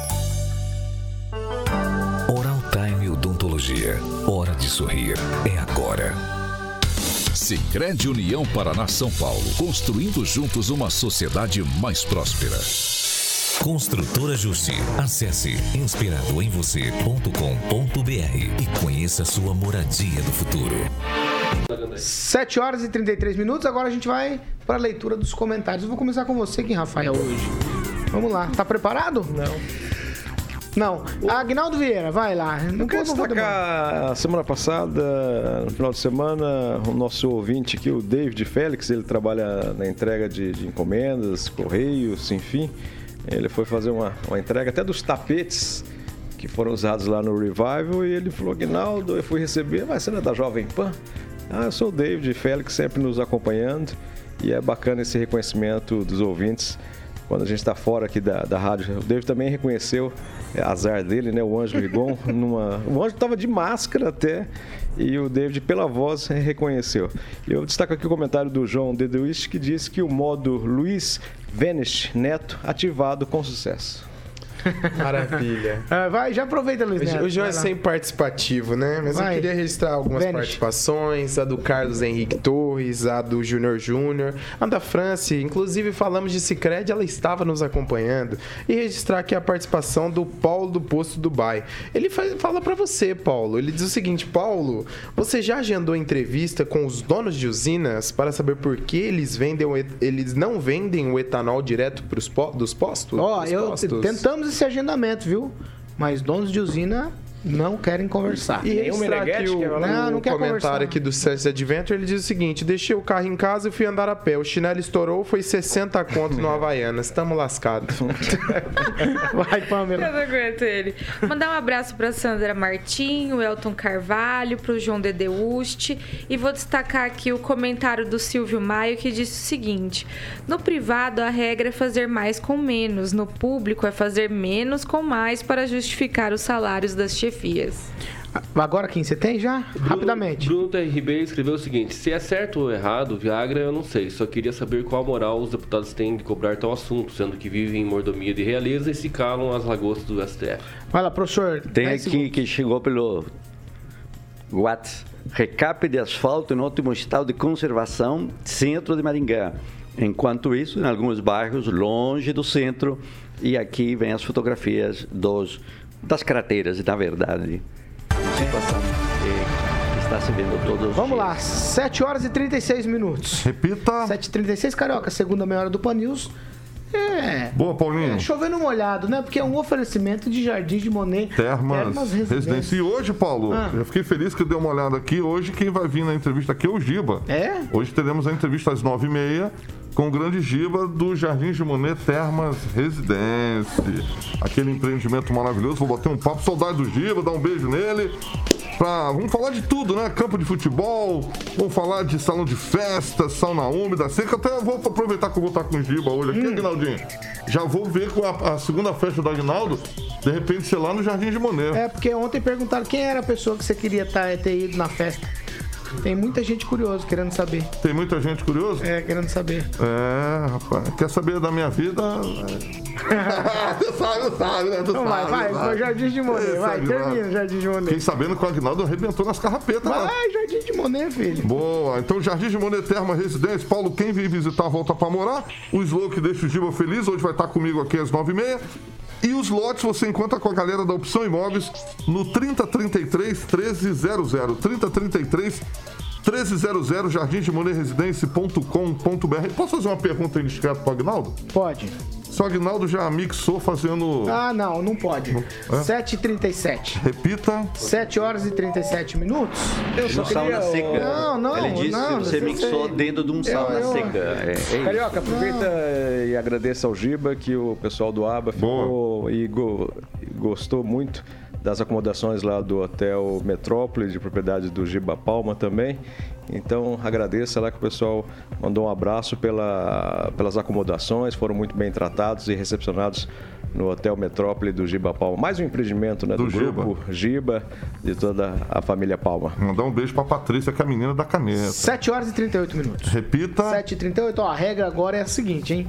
Oral Time Odontologia. Hora de sorrir. É agora. Sicredi União Paraná São Paulo. Construindo juntos uma sociedade mais próspera. Construtora Justi. Acesse inspiradoemvocê.com.br e conheça sua moradia do futuro. 7 horas e 33 minutos. Agora a gente vai para a leitura dos comentários. Eu vou começar com você, Kim Rafael, hoje. Vamos lá. Tá preparado? Não. Não. Agnaldo Vieira, vai lá. Não Eu quero destacar a semana passada, no final de semana, o nosso ouvinte aqui, o David Félix, ele trabalha na entrega de, de encomendas, correios, enfim. Ele foi fazer uma, uma entrega até dos tapetes que foram usados lá no Revival e ele falou, Aguinaldo, eu fui receber, mas você não é da Jovem Pan? Ah, eu sou o David Félix, sempre nos acompanhando e é bacana esse reconhecimento dos ouvintes quando a gente está fora aqui da, da rádio. O David também reconheceu, é azar dele, né? O Anjo Rigon, numa... o Anjo estava de máscara até, e o David, pela voz, reconheceu. Eu destaco aqui o comentário do João Dedewist, que disse que o modo Luiz Venice Neto ativado com sucesso. Maravilha. Ah, vai, já aproveita, Luiz Neto. O João é sempre participativo, né? Mas Vai. eu queria registrar algumas Vênus. participações, a do Carlos Henrique Torres, a do Júnior Júnior, a da Franci, inclusive falamos de Cicred, ela estava nos acompanhando. E registrar aqui a participação do Paulo do Posto Dubai. Ele faz- fala pra você, Paulo, ele diz o seguinte, Paulo, você já agendou entrevista com os donos de usinas para saber por que eles vendem eles não vendem o etanol direto pros dos postos? Ó, Dos eu postos? tentamos esse agendamento, viu? Mas donos de usina não querem conversar. E o, Não, não o quer comentário conversar. aqui do Sérgio Adventure, ele diz o seguinte, deixei o carro em casa e fui andar a pé. O chinelo estourou, foi 60 conto no Havaianas. Tamo lascado. Vai, Pamela. Eu não aguento ele. Mandar um abraço pra Sandra Martinho, Elton Carvalho, pro João Dedeuste. E vou destacar aqui o comentário do Silvio Maio, que disse o seguinte: No privado, a regra é fazer mais com menos. No público, é fazer menos com mais para justificar os salários das chefias. Agora quem você tem já? Rapidamente. Bruno T. Ribeiro escreveu o seguinte: se é certo ou errado, Viagra, eu não sei. Só queria saber qual moral os deputados têm de cobrar tal assunto, sendo que vivem em mordomia de realeza e se calam as lagostas do STF. Vai lá, professor. Tem 10 aqui que chegou pelo WhatsApp. Recap de asfalto em ótimo estado de conservação, centro de Maringá. Enquanto isso, em alguns bairros longe do centro, e aqui vem as fotografias dos, das crateras, na verdade. Situação que está se vendo todos os Vamos lá, 7 horas e 36 minutos. Repita. 7h36, Carioca, segunda meia hora do Pan News. É. Boa, Paulinho. É, chovendo molhado, né? Porque é um oferecimento de Jardim de Monet. Termas, Residência. E hoje, Paulo, Ah. eu fiquei feliz que eu dei uma olhada aqui. Hoje quem vai vir na entrevista aqui é o Giba. É? Hoje teremos a entrevista às nove e meia com o grande Giba do Jardim de Monet Termas Residência. Aquele empreendimento maravilhoso. Vou bater um papo, saudade do Giba, dar um beijo nele. Pra, vamos falar de tudo, né? Campo de futebol, vamos falar de salão de festa, sauna úmida, seca. Até vou aproveitar que eu vou estar com o Giba hoje aqui, Aguinaldinho. Já vou ver com a, a segunda festa do Aguinaldo, de repente, sei lá, no Jardim de Monet. É, porque ontem perguntaram quem era a pessoa que você queria tá, ter ido na festa. Tem muita gente curiosa querendo saber. Tem muita gente curiosa? É, querendo saber. É, rapaz. Quer saber da minha vida? Você sabe, sabe, né? Tu Então vai, sabe, vai, sabe. vai, Jardim de Monet, vai, termina, vai. Jardim de Monet. Fiquei sabendo que o Agnaldo arrebentou nas carrapetas. né? Vai, Jardim de Monet, filho. Boa, então Jardim de Monet Terma Residência. Paulo, quem vem visitar volta pra morar. O Slow que deixa o Giba feliz, hoje vai estar comigo aqui às 9h30. E os lotes você encontra com a galera da Opção Imóveis no 3033 1300. 3033 1300 Jardim de Monet Residência.com.br. Posso fazer uma pergunta indiscreta pro Agnaldo? Pode. Se o Agnaldo já mixou fazendo. Ah, não, não pode. É? 7h37. Repita. 7 horas e 37 minutos. Eu só No sauna queria... seca. Não, não, Ele disse não, que você não mixou sei. dentro de um sauna eu- seca. É, é. Carioca, aproveita e agradeça ao Giba que o pessoal do ABA ficou e go- e gostou muito das acomodações lá do Hotel Metrópole, de propriedade do Giba Palma também. Então agradeça lá que o pessoal mandou um abraço pela, pelas acomodações, foram muito bem tratados e recepcionados no Hotel Metrópole do Giba Palma. Mais um empreendimento né, do, Do Giba. grupo Giba, de toda a família Palma. Mandar um beijo pra Patrícia, que é a menina da caneta. 7 horas e 38 minutos. Repita. 7h38, ó, a regra agora é a seguinte, hein?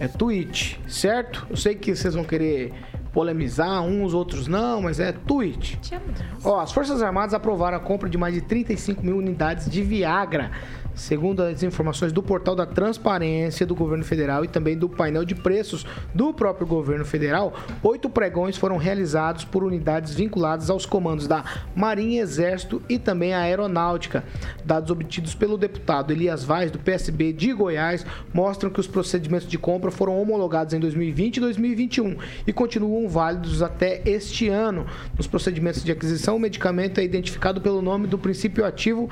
É tweet, certo? Eu sei que vocês vão querer polemizar, uns, outros não, mas é tweet. Ó, as Forças Armadas aprovaram a compra de mais de 35 mil unidades de Viagra, segundo as informações do portal da Transparência do Governo Federal e também do painel de preços do próprio Governo Federal. Oito pregões foram realizados por unidades vinculadas aos comandos da Marinha, Exército e também a Aeronáutica. Dados obtidos pelo deputado Elias Vaz, do PSB de Goiás, mostram que os procedimentos de compra foram homologados em 2020 e 2021 e continuam válidos até este ano. Nos procedimentos de aquisição, o medicamento é identificado pelo nome do princípio ativo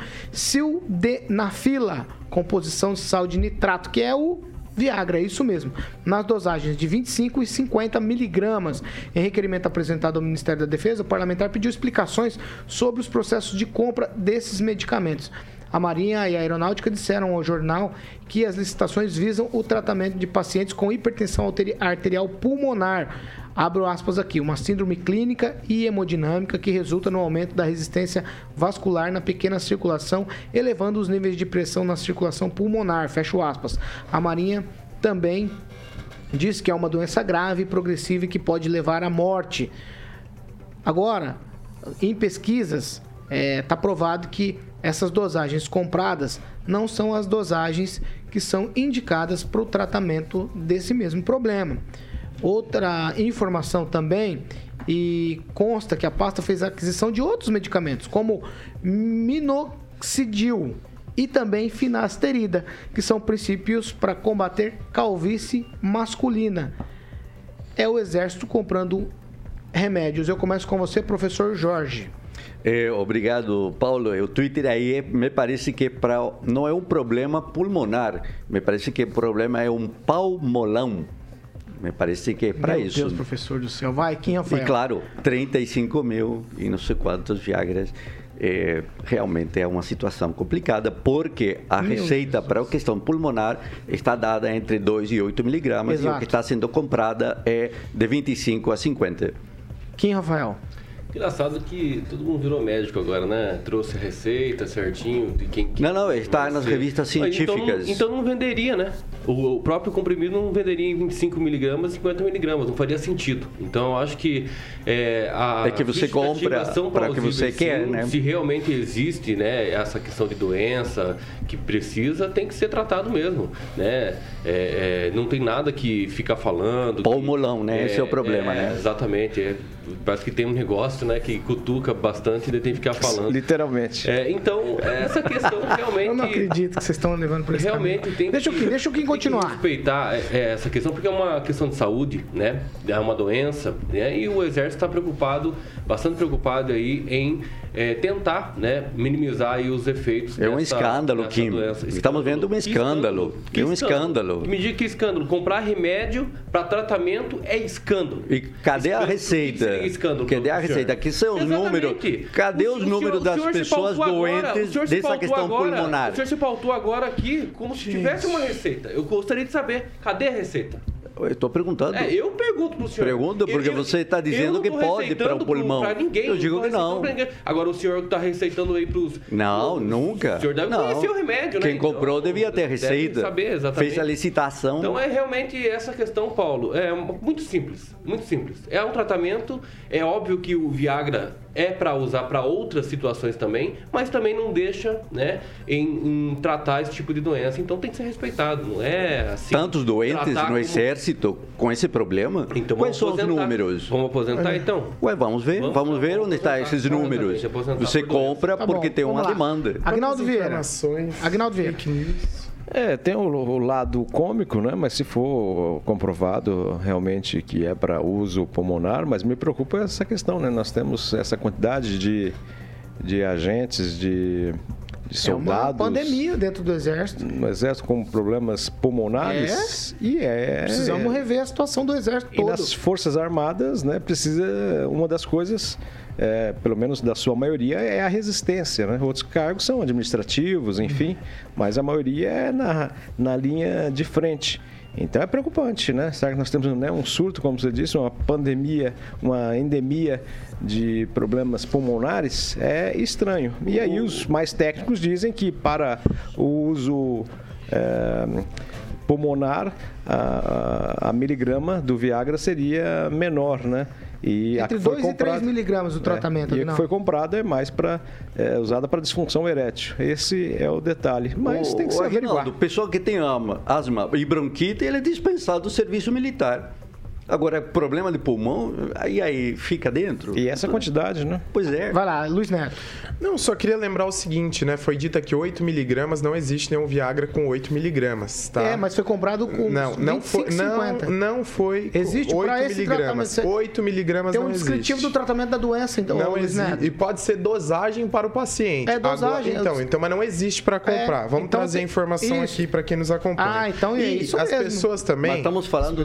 composição de sal de nitrato, que é o Viagra, é isso mesmo. Nas dosagens de 25 e 50 miligramas. Em requerimento apresentado ao Ministério da Defesa, o parlamentar pediu explicações sobre os processos de compra desses medicamentos. A Marinha e a Aeronáutica disseram ao jornal que as licitações visam o tratamento de pacientes com hipertensão arteri- arterial pulmonar. Abro aspas aqui, uma síndrome clínica e hemodinâmica que resulta no aumento da resistência vascular na pequena circulação, elevando os níveis de pressão na circulação pulmonar. Fecho aspas. A Marinha também diz que é uma doença grave, progressiva e que pode levar à morte. Agora, em pesquisas, está provado que essas dosagens compradas não são as dosagens que são indicadas para o tratamento desse mesmo problema. Outra informação também, e consta que a pasta fez aquisição de outros medicamentos, como minoxidil e também finasterida, que são princípios para combater calvície masculina. É o exército comprando remédios. Eu começo com você, professor Jorge. É, obrigado, Paulo. O Twitter aí é- me parece que é pra, não é um problema pulmonar, me parece que o problema é um palmolão. Me parece que é para Meu isso. Deus, professor do céu. Vai, quem E Rafael? claro, 35 mil e não sei quantos Viagras. É, realmente é uma situação complicada, porque a Meu receita para a questão pulmonar está dada entre 2 e 8 miligramas e o Exato. que está sendo comprada é de 25 a 50. Quem, Rafael? Engraçado que todo mundo virou médico agora, né? Trouxe receita certinho de quem. quem Não, não, está nas revistas então científicas. Então, não venderia, né? O, o próprio comprimido não venderia em 25 miligramas, 50 miligramas, não faria sentido. Então eu acho que é, a É que você compra são para que você quer, né? Se realmente existe, né, essa questão de doença que precisa, tem que ser tratado mesmo, né? É, é, não tem nada que ficar falando. Palmolão, né? Esse é o problema, né? Exatamente. é. parece que tem um negócio, né, que cutuca bastante e tem que ficar falando. Literalmente. É, então, essa questão realmente. Eu não acredito que vocês estão levando por esse Realmente caminho. tem Deixa o Kim, deixa o Kim que continuar. respeitar é, é, essa questão, porque é uma questão de saúde, né? É uma doença, né? E o Exército está preocupado, bastante preocupado aí em é, tentar, né, minimizar os efeitos É um dessa- escândalo, dessa Kim. doença. Estamos vendo um Que escândalo. Que É um escândalo. Me diga que escândalo. Comprar remédio para tratamento é escândalo. E cadê a Escândalo. receita? O que seria escândalo, Cadê a receita? Aqui são os números. Cadê os números das pessoas agora, doentes dessa questão agora, pulmonar? O senhor se pautou agora aqui como se tivesse uma receita. Eu gostaria de saber, cadê a receita? Eu estou perguntando. É, eu pergunto pro senhor. Pergunta, porque Eu- eu- você está dizendo que pode para o pulmão. Pra ninguém, eu digo que não. Agora o senhor está receitando aí pros. Não, nunca. O senhor deve não. conhecer o remédio, né? Quem comprou Então, devia ter receita. saber, exatamente. Fez a licitação. Então é realmente essa questão, Paulo. É muito simples, muito simples. É um tratamento, é óbvio que o Viagra é para usar para outras situações também, mas também não deixa, né, em, em tratar esse tipo de doença. Então tem que ser respeitado, não é assim. Tantos doentes no como- exército com esse problema. Então Quais são os números? Vamos aposentar então? Ué, vamos ver, vamos, Vamos- ver vamos onde estão aposentar. esses números. Você compra Tá porque bom, tem uma lá. demanda. Agnaldo Vieira. Agnaldo Vieira. É, tem o, o lado cômico, né? Mas se for comprovado realmente que é para uso pulmonar, mas me preocupa essa questão, né? Nós temos essa quantidade de, de agentes, de, de É uma soldados pandemia dentro do exército. no exército com problemas pulmonares. E é. Precisamos rever a situação do exército E todo. nas Forças Armadas, né, precisa. Uma das coisas, é, pelo menos da sua maioria, é a resistência. Né? Outros cargos são administrativos, enfim, mas a maioria é na, na linha de frente. Então é preocupante, né? Será que nós temos né, um surto, como você disse, uma pandemia, uma endemia de problemas pulmonares? É estranho. E aí os mais técnicos dizem que para o uso é, pulmonar, a, a- miligrama do Viagra seria menor, né? E Entre que foi 2 e 3 comprada- miligramas do tratamento. é, e a que foi comprada é mais para usada para disfunção erétil. Esse é o detalhe. Mas Ô, tem que ô, se Aguinaldo, averiguar. pessoa que tem ama- asma e bronquite, ele é dispensado do serviço militar. Agora, problema de pulmão, aí, aí fica dentro. E essa quantidade, né? Pois é. Vai lá, Luiz Neto. Não, só queria lembrar o seguinte, né? Foi dita que 8 miligramas não existe nenhum Viagra com 8 miligramas, tá? É, mas foi comprado com Não, não foi, 25, não, 50. não foi com Existe 8 pra esse miligramas. tratamento. 8 miligramas Tem um não descritivo existe. do tratamento da doença, então, não Luiz existe. Neto. E pode ser dosagem para o paciente. É dosagem. Agora, então, então, mas não existe para comprar. É, Vamos então trazer a informação isso. aqui para quem nos acompanha. Ah, então é e isso as mesmo. pessoas também. Mas estamos falando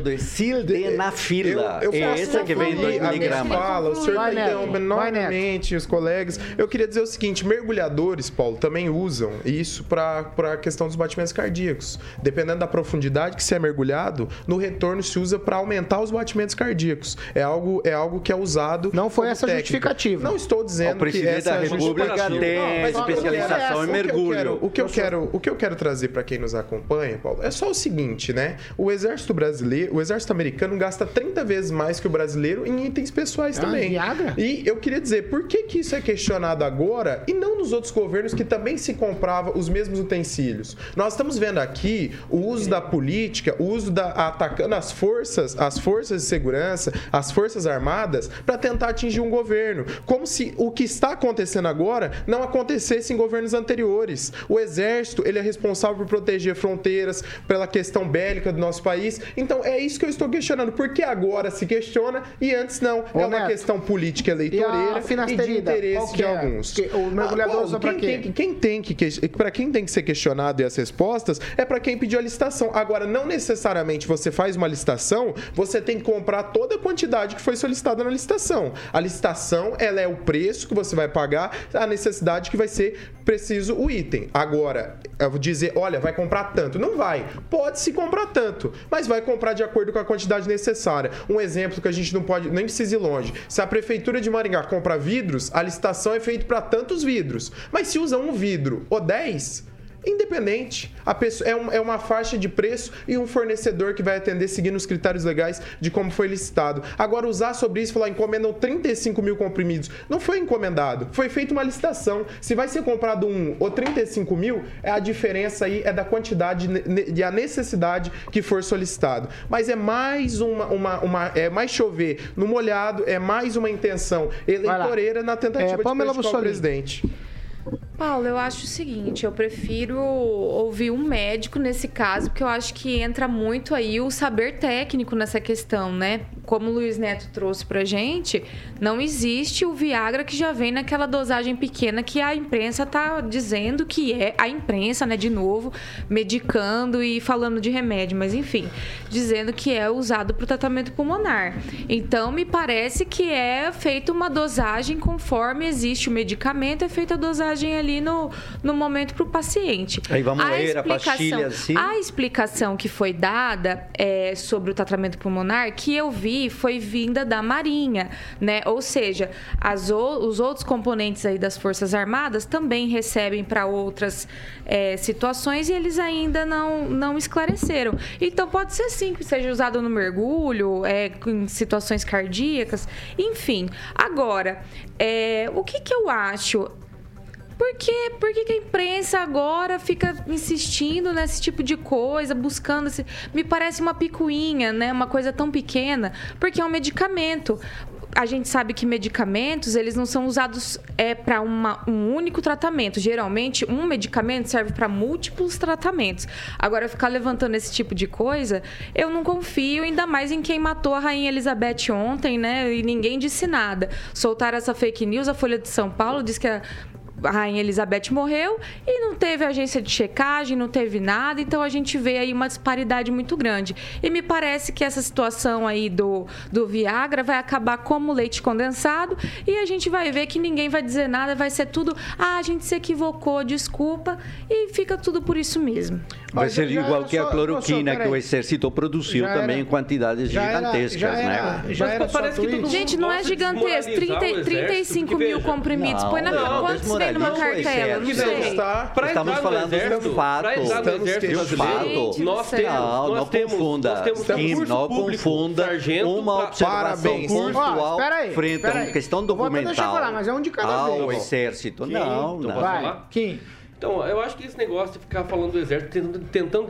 de sildenafila. Eu, eu é essa que vem do miligrama. fala, o senhor Vai, Vai, novamente os colegas. Eu queria dizer o seguinte: mergulhadores, Paulo, também usam isso para a questão dos batimentos cardíacos. Dependendo da profundidade que se é mergulhado, no retorno se usa para aumentar os batimentos cardíacos. É algo, é algo que é usado. Não foi essa técnica. justificativa. Não estou dizendo que presidente essa da é a República tem especialização em o que eu mergulho. O que eu quero, o que eu quero trazer para quem nos acompanha, Paulo, é só o seguinte, né? O exército brasileiro, o exército americano gasta 30 vezes mais que o brasileiro em itens pessoais Ah, também. Viagra? E eu queria dizer, por que que isso é questionado agora e não nos outros governos que também se comprava os mesmos utensílios? Nós estamos vendo aqui o uso da política, o uso da atacando as forças, as forças de segurança, as forças armadas para tentar atingir um governo, como se o que está acontecendo agora não acontecesse em governos anteriores. O exército, ele é responsável por proteger fronteiras, pela questão bélica do nosso país. Então é isso que eu estou questionando. Por que agora se questiona e antes não? Ô, é uma Neto, questão política eleitoreira e a e, de interesse que de é? alguns. Que- o mergulhador usa pra quem quê? tem que- quem tem que para quem tem que ser questionado e as respostas é para quem pediu a licitação. Agora não necessariamente você faz uma licitação, você tem que comprar toda a quantidade que foi solicitada na licitação. A licitação, ela é o preço que você vai pagar, a necessidade que vai ser preciso o item. Agora, eu vou dizer, olha, vai comprar tanto. Não vai. Pode se comprar tanto, mas vai comprar de acordo com a quantidade necessária. Um exemplo que a gente não pode nem precisa ir longe. Se a prefeitura de Maringá compra vidros, a licitação é feita para tantos vidros. Mas se usa um vidro ou 10, independente. A pessoa, é, um- é uma faixa de preço e um fornecedor que vai atender seguindo os critérios legais de como foi licitado. Agora, usar sobre isso e falar encomendam 35 mil comprimidos. Não foi encomendado, foi feita uma licitação. Se vai ser comprado um ou 35 mil, é a diferença aí é da quantidade e a necessidade que for solicitado. Mas é mais uma, uma, uma- é mais chover no molhado, é mais uma intenção eleitoreira na tentativa É, de prejudicar o presidente. Paulo, eu acho o seguinte, eu prefiro ouvir um médico nesse caso, porque eu acho que entra muito aí o saber técnico nessa questão, né? Como o Luiz Neto trouxe pra gente, não existe o Viagra que já vem naquela dosagem pequena que a imprensa tá dizendo que é a imprensa, né, de novo, medicando e falando de remédio, mas enfim, dizendo que é usado para o tratamento pulmonar. Então, me parece que é feita uma dosagem conforme existe o medicamento, é feita a dosagem ali ali no, no momento para o paciente. Aí vamos ler a pastilha assim. A explicação que foi dada é, sobre o tratamento pulmonar, que eu vi, foi vinda da Marinha, né? Ou seja, as, os outros componentes aí das Forças Armadas também recebem para outras é, situações e eles ainda não, não esclareceram. Então pode ser sim que seja usado no mergulho, é, em situações cardíacas, enfim. Agora, é, o que, que eu acho? Por quê? Por que, que, a imprensa agora fica insistindo nesse tipo de coisa, buscando esse... Me parece uma picuinha, né? Uma coisa tão pequena, porque é um medicamento a gente sabe que medicamentos eles não são usados é para um único tratamento. Geralmente um medicamento serve para múltiplos tratamentos. Agora ficar levantando esse tipo de coisa, eu não confio ainda mais em quem matou a rainha Elizabeth ontem, né? E ninguém disse nada. Soltaram essa fake news, a Folha de São Paulo diz que a a Rainha Elizabeth morreu e não teve agência de checagem, não teve nada, então a gente vê aí uma disparidade muito grande. E me parece que essa situação aí do, do Viagra vai acabar como leite condensado e a gente vai ver que ninguém vai dizer nada, vai ser tudo, ah, a gente se equivocou, desculpa, e fica tudo por isso mesmo. Vai ser igual que a cloroquina que o exército produziu era, também em quantidades gigantescas, era, já era, né? Já era parece que Gente, não é gigantesco. 30, 35 mil comprimidos. Põe na não, quantos vem numa cartela? Não sei. Estamos falando de um fato. Um fato. Nós temos, não, não confunda. Kim, não confunda uma observação pontual frente a uma questão documental. Deixa eu falar, mas é um de cada vez. Ao exército. Não, não. Vai, Kim. Então, eu acho que esse negócio de ficar falando do exército, tentando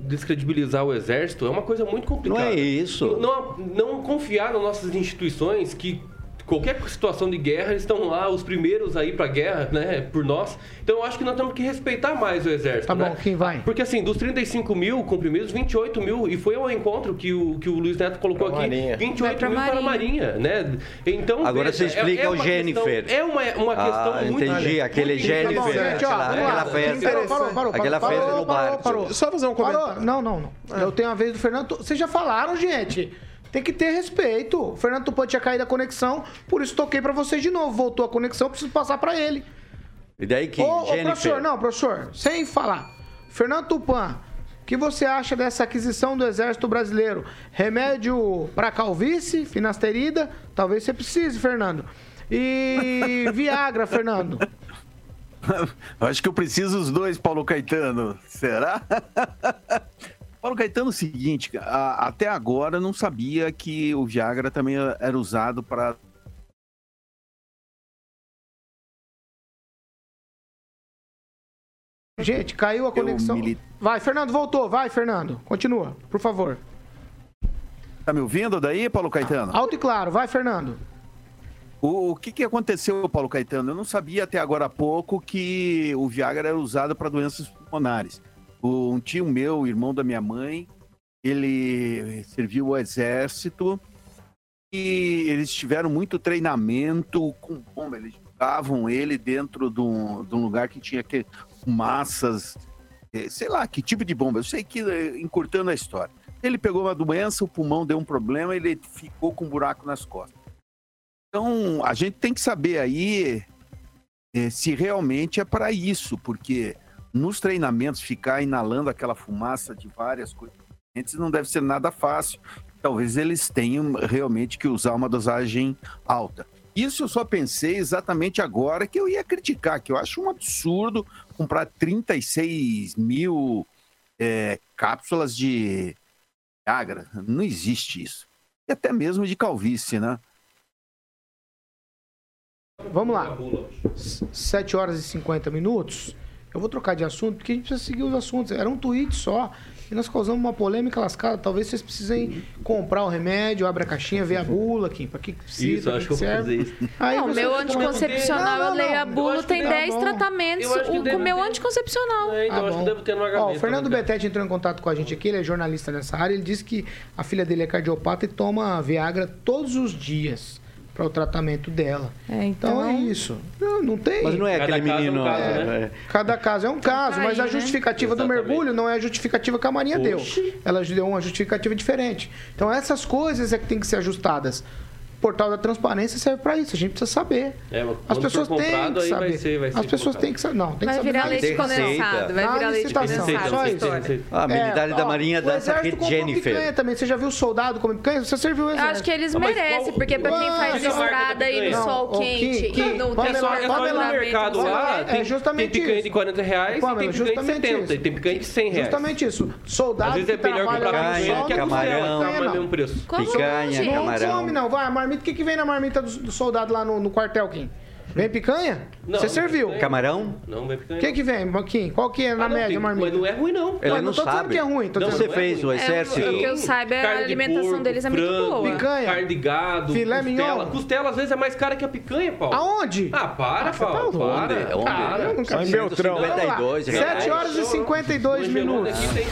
descredibilizar o exército, é uma coisa muito complicada. Não é isso. Não, não confiar nas nossas instituições que qualquer situação de guerra, eles estão lá, os primeiros aí para guerra, né, por nós. Então eu acho que nós temos que respeitar mais o exército. Tá bom, né? quem vai? Porque assim, dos 35 mil comprimidos, 28 mil, e foi ao encontro que o, que o Luiz Neto colocou pra aqui, Marinha. 28 pra mil Marinha. para a Marinha, né? Então, Agora você explica é, é o Jennifer. Questão, é uma, uma questão ah, muito... entendi, aquele muito Jennifer, tá bom, gente, ó, aquela, aquela festa, parou, parou, parou, aquela festa no bar. Só fazer um comentário. Não, não, não. Eu tenho a vez do Fernando. Vocês já falaram, gente. Tem que ter respeito. O Fernando Tupan tinha caído a conexão, por isso toquei para vocês de novo. Voltou a conexão, preciso passar para ele. E daí que, ô, ô, professor, não, professor, sem falar. Fernando Tupan, o que você acha dessa aquisição do Exército Brasileiro? Remédio para calvície, finasterida? Talvez você precise, Fernando. E Viagra, Fernando. Acho que eu preciso os dois, Paulo Caetano. Será? Paulo Caetano, o seguinte, a, até agora eu não sabia que o Viagra também era usado para Gente, caiu a conexão. Vai, Fernando, voltou. Vai, Fernando. Continua, por favor. Tá me ouvindo daí, Paulo Caetano? Alto e claro. Vai, Fernando. O, o que, que aconteceu, Paulo Caetano? Eu não sabia até agora há pouco que o Viagra era usado para doenças pulmonares um tio meu, irmão da minha mãe, ele serviu o exército e eles tiveram muito treinamento com bomba. Eles jogavam ele dentro de um, de um lugar que tinha que, massas, eh, sei lá, que tipo de bomba. Eu sei que, eh, encurtando a história. Ele pegou uma doença, o pulmão deu um problema, ele ficou com um buraco nas costas. Então, a gente tem que saber aí eh, se realmente é para isso, porque nos treinamentos ficar inalando aquela fumaça de várias coisas não deve ser nada fácil. Talvez eles tenham realmente que usar uma dosagem alta. Isso eu só pensei exatamente agora que eu ia criticar, que eu acho um absurdo comprar 36 mil é, cápsulas de Viagra. Não existe isso. E até mesmo de calvície, né? Vamos lá. 7 horas e 50 minutos. Eu vou trocar de assunto porque a gente precisa seguir os assuntos. Era um tweet só. E nós causamos uma polêmica lascada. Talvez vocês precisem comprar o remédio, abre a caixinha, vê a bula, Kim. Pra que precisa? Isso, acho que eu vou fazer isso. Aí não, meu anticoncepcional, não, não, eu leio a bula, tem 10 tá tratamentos. O com meu anticoncepcional. É, então ah, acho que devo ter no Ó, o Fernando Betete entrou em contato com a gente aqui, ele é jornalista nessa área. Ele disse que a filha dele é cardiopata e toma Viagra todos os dias para o tratamento dela. É, então... então... é isso. Não, não tem. Mas não é Cada aquele menino. É um caso, é, né? Cada caso é um caso, mas a né? justificativa né? do mergulho não é a justificativa que a Marinha Oxi. deu. Ela deu uma justificativa diferente. Então essas coisas é que tem que ser ajustadas. Portal da transparência serve para isso. A gente precisa saber. É, As pessoas têm que saber. vai ser- vai As ser pessoas colocado. têm que saber. Não, tem que Vai saber. virar mais. leite condensado. Vai Na virar leite condensado. só essa isso. história. A da Marinha É, o dá essa exército rede comprou Jennifer. picanha também. Você já viu soldado comer picanha? Você serviu o Eu exército. acho que eles Ah, merecem, porque pra quem Ah, faz estrada aí no sol Não, quente, É é só ir no Pamela, mercado lá, é tem, justamente tem picanha de 40 reais e tem picanha de justamente 70, isso. e tem picanha de 100 reais. Justamente isso. Soldado Às vezes é que melhor trabalha comprar picanha, não camarão. come Não, picanha, é o não. mesmo preço. Como Picanha, gente? Não camarão. come, não. Vai, marmita, o que, que vem na marmita do, do soldado lá no, no quartel, Kim? Vem picanha? Não, Você não serviu. picanha. Camarão? Não, não é picanha. O que, que vem, Kim? Qual que é na Ah, não, média tem- a marmita? Mas não é ruim, não. Ela Mas não tô dizendo sabe. que é ruim. Tô Não, dizendo Você fez o É, exército? o que eu saiba, a de alimentação porco, deles é muito boa. Picanha. Carne de gado, Filé costela. mignon. Costela às vezes é mais cara que a picanha, Paulo. Aonde? Ah, para, Ah, você tá Paulo. louco. para. Onde? Onde? Para. Nunca Só em vi. Beltrão. 52 Vamos lá. reais. 7 horas e 52 O Angelone minutos. aqui tem-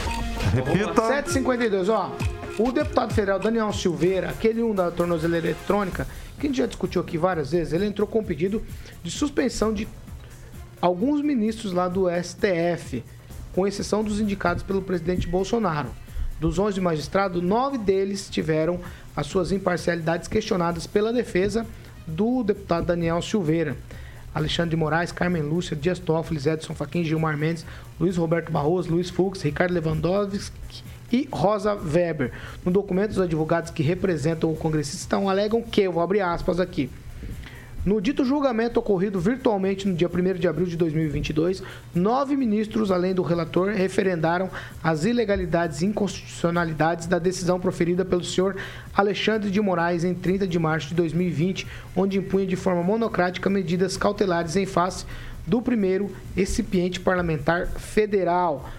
Repita. 7h52, ó. O deputado federal Daniel Silveira, aquele um da tornozeleira eletrônica, que a gente já discutiu aqui várias vezes, ele entrou com um pedido de suspensão de alguns ministros lá do STF, com exceção dos indicados pelo presidente Bolsonaro. Dos 11 magistrados, nove deles tiveram as suas imparcialidades questionadas pela defesa do deputado Daniel Silveira. Alexandre de Moraes, Carmen Lúcia, Dias Toffoli, Edson Fachin, Gilmar Mendes, Luiz Roberto Barroso, Luiz Fux, Ricardo Lewandowski e Rosa Weber. No documento, os advogados que representam o congressista alegam que, eu vou abrir aspas aqui, no dito julgamento ocorrido virtualmente no dia 1 de abril de 2022, nove ministros, além do relator, referendaram as ilegalidades e inconstitucionalidades da decisão proferida pelo senhor Alexandre de Moraes em 30 de março de 2020, onde impunha de forma monocrática medidas cautelares em face do primeiro recipiente parlamentar federal.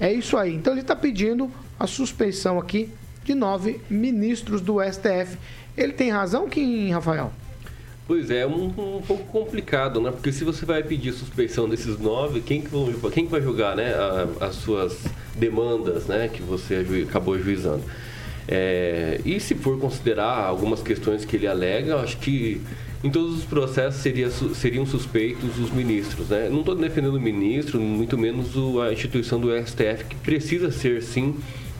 É isso aí. Então ele está pedindo a suspensão aqui de nove ministros do STF. Ele tem razão, Kim Rafael? Pois é, um, um pouco complicado, né? Porque se você vai pedir suspensão desses nove, quem que, vão, quem que vai julgar, né? a- as suas demandas, né? Que você acabou ajuizando. É, e se for considerar algumas questões que ele alega, acho que em todos os processos seria, seriam suspeitos os ministros, né? Não estou defendendo o ministro, muito menos a instituição do STF, que precisa ser, sim,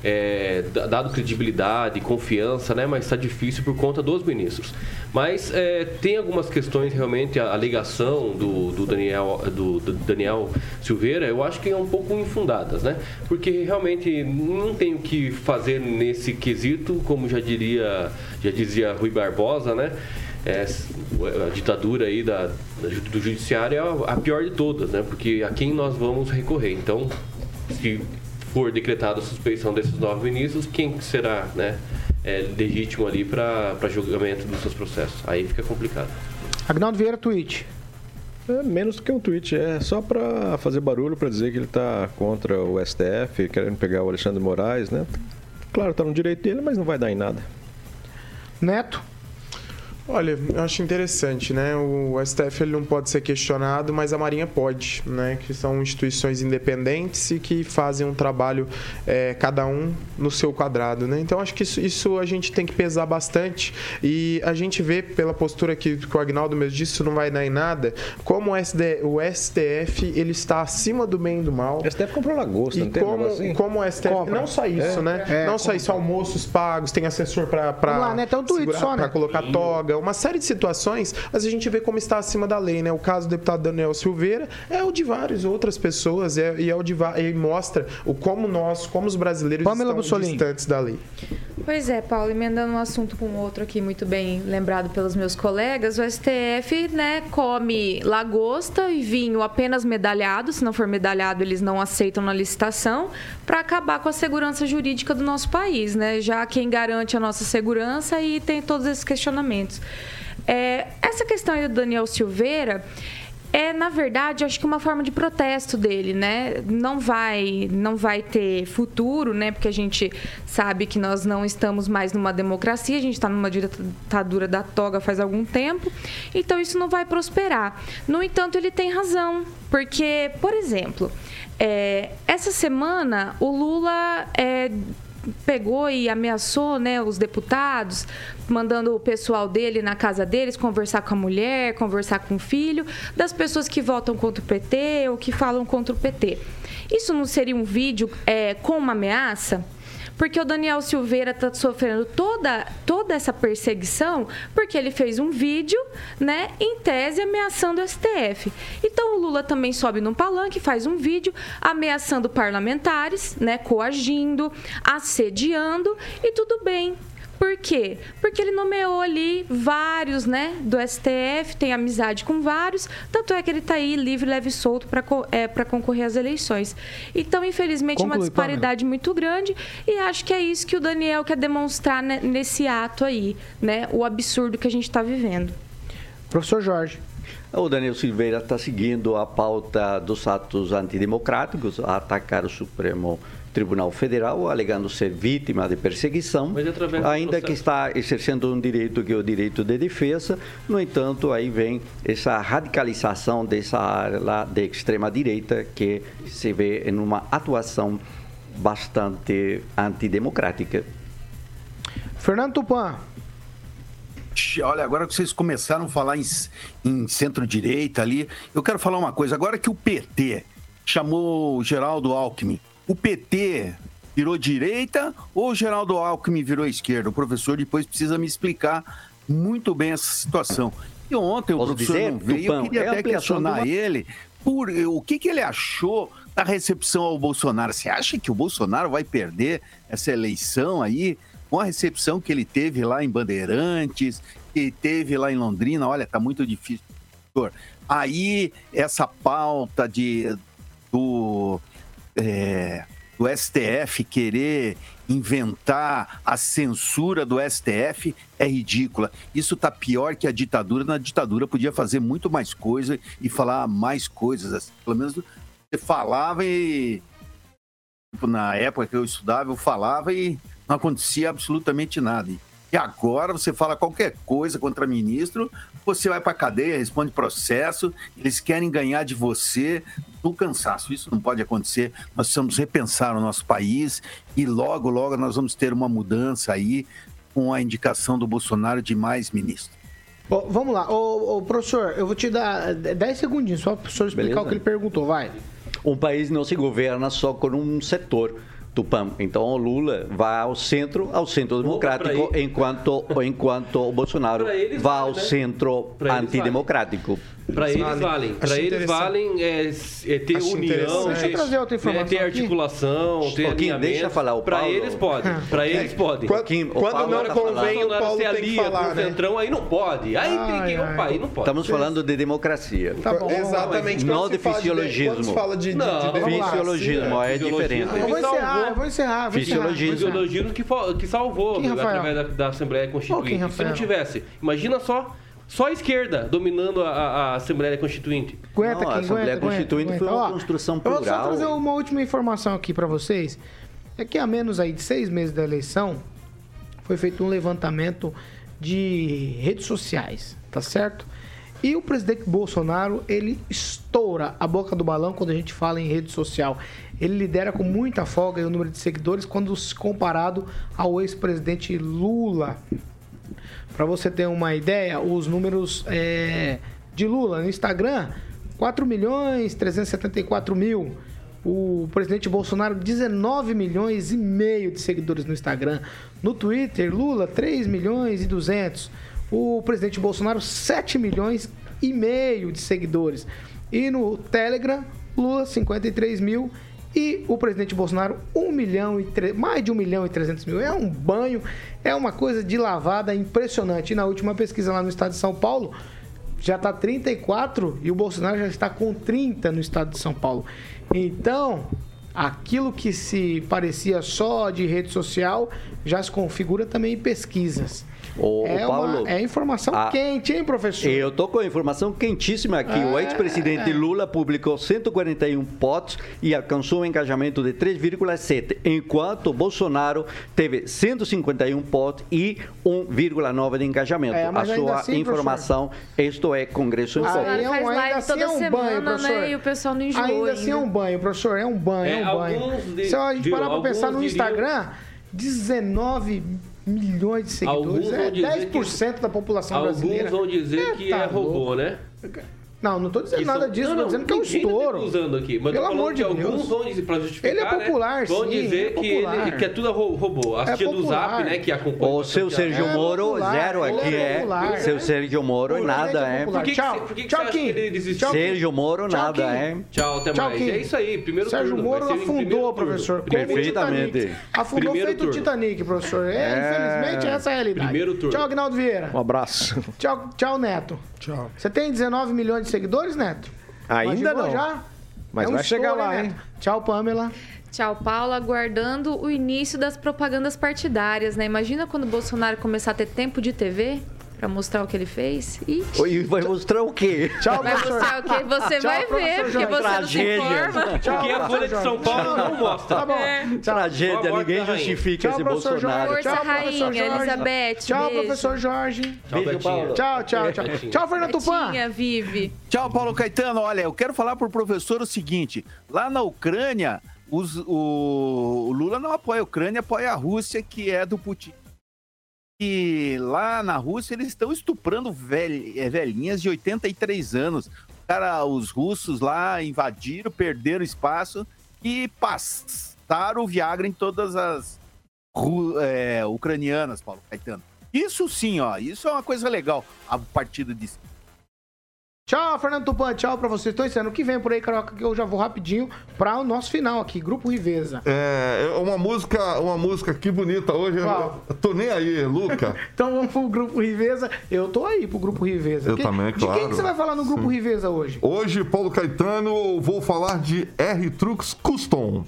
é, da- dado credibilidade, confiança, né? Mas está difícil por conta dos ministros. Mas é, tem algumas questões realmente a alegação do, do Daniel do, do Daniel Silveira, eu acho que é um pouco infundadas, né? Porque realmente não tem o que fazer nesse quesito, como já diria, já dizia Rui Barbosa, né? É, a ditadura aí da, do judiciário é a, a pior de todas, né? Porque a quem nós vamos recorrer. Então, se for decretada a suspeição desses nove ministros, quem será né, é, legítimo ali para julgamento dos seus processos? Aí fica complicado. Agnaldo Vieira, tweet. É menos do que um tweet, é só pra fazer barulho pra dizer que ele tá contra o STF, querendo pegar o Alexandre Moraes, né? Claro, tá no direito dele, mas não vai dar em nada. Neto. Olha, eu acho interessante, né? O STF ele não pode ser questionado, mas a Marinha pode, né? Que são instituições independentes e que fazem um trabalho é, cada um no seu quadrado, né? Então acho que isso, isso a gente tem que pesar bastante e a gente vê pela postura que, que o Agnaldo mesmo disse, isso não vai dar em nada, como o, SD, o STF ele está acima do bem e do mal. O STF comprou lagosta, E não tem como, assim? como o STF. Compra. Não só isso, É, né? é, não só isso, almoços pagos, tem assessor para Vamos lá, né? Um tweet só, né? para colocar toga, uma série de situações, mas a gente vê como está acima da lei, né? O caso do deputado Daniel Silveira é o de várias outras pessoas é, e é o de e mostra o como nós, como os brasileiros Pamela estão Bussolini. distantes da lei. Pois é, Paulo, emendando um assunto com outro aqui, muito bem lembrado pelos meus colegas, o STF, né, come lagosta e vinho apenas medalhado, se não for medalhado, eles não aceitam na licitação, para acabar com a segurança jurídica do nosso país, né? Já quem garante a nossa segurança e tem todos esses questionamentos. É, essa questão aí do Daniel Silveira é, na verdade, acho que uma forma de protesto dele, né? Não vai, não vai ter futuro, né? Porque a gente sabe que nós não estamos mais numa democracia, a gente está numa ditadura da toga faz algum tempo, então isso não vai prosperar. No entanto, ele tem razão, porque, por exemplo, é, essa semana o Lula é, pegou e ameaçou né, os deputados, mandando o pessoal dele na casa deles conversar com a mulher, conversar com o filho, das pessoas que votam contra o PT ou que falam contra o PT. Isso não seria um vídeo é, com uma ameaça? Porque o Daniel Silveira está sofrendo toda, toda essa perseguição porque ele fez um vídeo, né, em tese ameaçando o STF. Então o Lula também sobe num palanque, faz um vídeo ameaçando parlamentares, né, coagindo, assediando e tudo bem. Por quê? Porque ele nomeou ali vários, né, do STF, tem amizade com vários, tanto é que ele está aí livre, leve e solto para é, concorrer às eleições. Então, infelizmente, Conclui, é uma disparidade Pamela. muito grande e acho que é isso que o Daniel quer demonstrar né, nesse ato aí, né, o absurdo que a gente está vivendo. Professor Jorge. O Daniel Silveira está seguindo a pauta dos atos antidemocráticos, a atacar o Supremo Tribunal Federal, alegando ser vítima de perseguição, ainda que está exercendo um direito que é o direito de defesa. No entanto, aí vem essa radicalização dessa área lá de extrema direita que se vê em uma atuação bastante antidemocrática. Fernando Tupan. Olha, agora que vocês começaram a falar em, em centro-direita ali, eu quero falar uma coisa. Agora que o PT chamou o Geraldo Alckmin o PT virou direita ou o Geraldo Alckmin virou esquerda? O professor depois precisa me explicar muito bem essa situação. E ontem o professor dizer, não veio, Tupão, eu queria é até questionar uma... ele por o que, que ele achou da recepção ao Bolsonaro. Você acha que o Bolsonaro vai perder essa eleição aí com a recepção que ele teve lá em Bandeirantes, que teve lá em Londrina? Olha, tá muito difícil. Aí essa pauta de do é, do STF querer inventar a censura do STF é ridícula. Isso está pior que a ditadura. Na ditadura podia fazer muito mais coisa e falar mais coisas. Assim. Pelo menos você falava e. Tipo, na época que eu estudava, eu falava e não acontecia absolutamente nada. E agora você fala qualquer coisa contra ministro, você vai para cadeia, responde processo, eles querem ganhar de você do cansaço. Isso não pode acontecer. Nós precisamos repensar o nosso país e logo, logo nós vamos ter uma mudança aí com a indicação do Bolsonaro de mais ministros. Bom, vamos lá. Ô, ô, professor, eu vou te dar 10 segundinhos só para o professor explicar Beleza. o que ele perguntou. Vai. Um país não se governa só com um setor Tupã. Então o Lula vai ao centro, ao centro democrático, enquanto, enquanto o Bolsonaro vai ao né? centro antidemocrático. Para eles valem. Para eles valem é, é ter Acho união, ter, trazer outra informação é, ter articulação, aqui. ter Pouquinho, deixa falar o Para eles pode. Para eles pode. Quando, quando não convém, o Paulo tem que falar, né? Centrão, aí não pode. Aí, ai, opa, aí não pode. Estamos falando de democracia. Tá bom, Exatamente. Não de fisiologismo. Quando fala de, não, de, fisiologismo é diferente. Eu vou encerrar, vou encerrar. Fisiologismo. Fisiologismo que salvou através da Assembleia Constituinte. Se não tivesse, imagina só só a esquerda dominando a, a Assembleia Constituinte. Aguenta, Não, a Assembleia aguenta, Constituinte aguenta, foi uma construção plural. Eu vou só trazer uma última informação aqui para vocês. É que há menos aí de seis meses da eleição, foi feito um levantamento de redes sociais, tá certo? E o presidente Bolsonaro, ele estoura a boca do balão quando a gente fala em rede social. Ele lidera com muita folga o número de seguidores quando comparado ao ex-presidente Lula. Para você ter uma ideia, os números é, de Lula no Instagram, 4 milhões 374 mil. O presidente Bolsonaro, 19 milhões e meio de seguidores no Instagram. No Twitter, Lula, 3 milhões e 200. O presidente Bolsonaro, 7 milhões e meio de seguidores. E no Telegram, Lula, 53 mil e o presidente Bolsonaro, 1 milhão e tre... mais de 1 milhão e 300 mil. É um banho, é uma coisa de lavada impressionante. E na última pesquisa lá no estado de São Paulo, já está 34 e o Bolsonaro já está com 30 no estado de São Paulo. Então, aquilo que se parecia só de rede social já se configura também em pesquisas. O, é, Paulo, uma, é informação a, quente, hein, professor? Eu tô com a informação quentíssima aqui. É, o ex-presidente é. Lula publicou 141 posts e alcançou um engajamento de 3,7, enquanto Bolsonaro teve 151 posts e 1,9 de engajamento. É, a sua assim, informação, isto é Congresso em Foco. É um, ainda assim é um semana, banho, professor. Né? E o pessoal não enjoa Ainda assim é um banho, professor. É um banho, é, um banho. De, Se a gente parar para pensar no Instagram, 19 milhões de seguidores. Alguns é 10% que, da população alguns brasileira. Alguns vão dizer é, que tá é robô, louco. né? Não, não tô dizendo Que nada são- disso, não, tô não, dizendo que é um tá estouro. usando aqui, mas Pelo amor de que Deus. alguns vão dizer pra justificar, Ele é né, popular, vão sim, dizer é que, ele, popular. que é tudo ro- robô. A É tia do popular. Zap, né, que acompanha... O seu Sérgio É Moro, popular, zero aqui é é. popular. Seu Sérgio Moro, nada é. popular. Por que que Tchau, por que que tchau, Kim. que ele desistiu? Tchau, Kim. Sérgio Moro, Tchau, nada Kim. é. Tchau, até Tchau, mais. Kim. É isso aí, primeiro Sérgio turno. Moro afundou, professor. Perfeitamente. Afundou feito o. Titanic, professor. É, É. Infelizmente, essa é a realidade. Primeiro turno. Tchau, Agnaldo Vieira. Um abraço. Tchau, Neto. Tchau. Você tem 19 milhões de seguidores, Neto? Ainda Imaginou não. já? Mas É um vai chegar lá, Neto? hein? Tchau, Pamela. Tchau, Paulo, aguardando o início das propagandas partidárias, né? Imagina quando o Bolsonaro começar a ter tempo de TV pra mostrar o que ele fez. E E vai mostrar o quê? Tchau, vai professor. mostrar o que você Tchau, vai ver, porque você Tragédia. não se informa. Tchau, Porque a professor Folha de São. Paulo não mostra. Tá bom. Tragédia, Tchau, ninguém justifica Tchau, esse professor Bolsonaro. Jorge. Força, Tchau, rainha, Jorge. Elizabeth, Tchau, beijo. professor Jorge. Tchau, Beijo, Betinha. Paulo. Tchau, tchau, tchau. Betinha. Tchau, Fernando Tupan. Vive. Tchau, Paulo Caetano. Olha, eu quero falar pro professor o seguinte: lá na Ucrânia, os- o, o Lula não apoia a Ucrânia, apoia a Rússia, que é do Putin. E lá na Rússia eles estão estuprando eh, velhinhas de 83 anos. Cara, os russos lá invadiram, perderam espaço e passaram o Viagra em todas as eh, ucranianas, Paulo Caetano. Isso sim, ó, isso é uma coisa legal, a partida de Tchau, Fernando Tupan. Tchau pra vocês. Tô ensinando o que vem por aí, Carioca, que eu já vou rapidinho pra o nosso final aqui, Grupo Riveza. É, é uma música, uma música que bonita hoje. Qual? Eu tô nem aí, Luca. Então vamos pro Grupo Riveza. Eu tô aí pro Grupo Riveza. Eu também, De quem claro. que você vai falar no Grupo Riveza hoje? Hoje, Paulo Caetano, vou falar de R-Trux Custom.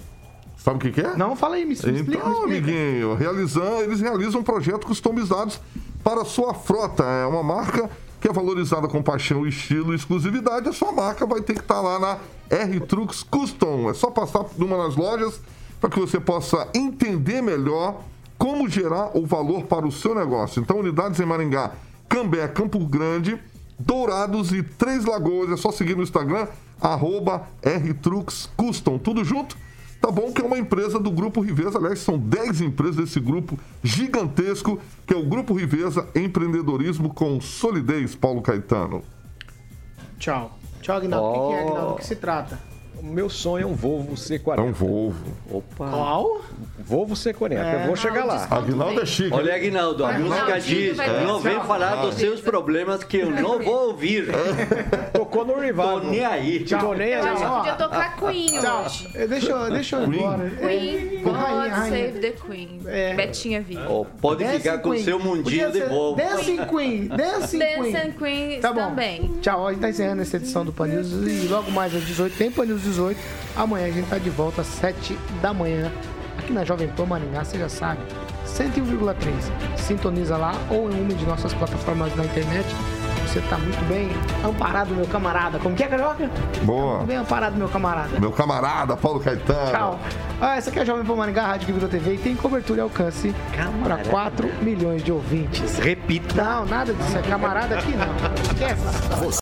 Sabe o que, que é? Não, fala aí, me, me explica, me Então, explica. amiguinho, realizam, eles realizam projetos customizados para a sua frota. É uma marca que é valorizada com paixão, estilo e exclusividade. A sua marca vai ter que estar lá na R-Trux Custom. É só passar numa das lojas para que você possa entender melhor como gerar o valor para o seu negócio. Então, unidades em Maringá, Cambé, Campo Grande, Dourados e Três Lagoas. É só seguir no Instagram, arroba R-Trux Custom. Tudo junto? Tá bom que é uma empresa do Grupo Riveza, aliás, são 10 empresas desse grupo gigantesco, que é o Grupo Riveza Empreendedorismo com Solidez, Paulo Caetano. Tchau. Tchau, Aguinaldo. O que, é, Oh. Aguinaldo? Do que se trata? O meu sonho é um Volvo C40. É um Volvo. Opa. Qual? Volvo C40. É. Eu vou chegar lá. Aguinaldo é chique. Olha, Aguinaldo, a música diz: ter não vem falar dos seus problemas que eu não vou ouvir. Tocou no Tô Revival. nem aí. Tô nem Eu aí. que ó. podia tocar Queen Tchau. hoje. Eh, Deixa, eu- deixa eu ir Queen? embora. Queen, É, God rainha. Save the Queen. É. Betinha Vive. Ó, pode Dancing ficar com o seu mundinho de Volvo. Dancing Queen. Dancing Queen. Dance and Queen Tá bom. também. Tchau, a gente tá encerrando essa edição do Pan News e logo mais às 18 tem Pan News 18. Amanhã a gente tá de volta às 7 da manhã aqui na Jovem Pan Maringá, você já sabe. 101,3. Sintoniza lá ou em uma de nossas plataformas na internet. Você tá muito bem amparado, meu camarada. Como que é, Carioca? Boa. Muito bem amparado, meu camarada. Meu camarada, Paulo Caetano. Tchau. Ah, essa aqui é a Jovem Pan Maringá, Rádio que virou TV e tem cobertura e alcance para Camarada. 4 milhões de ouvintes. Repita. Não, nada disso. É camarada aqui não. Esquece.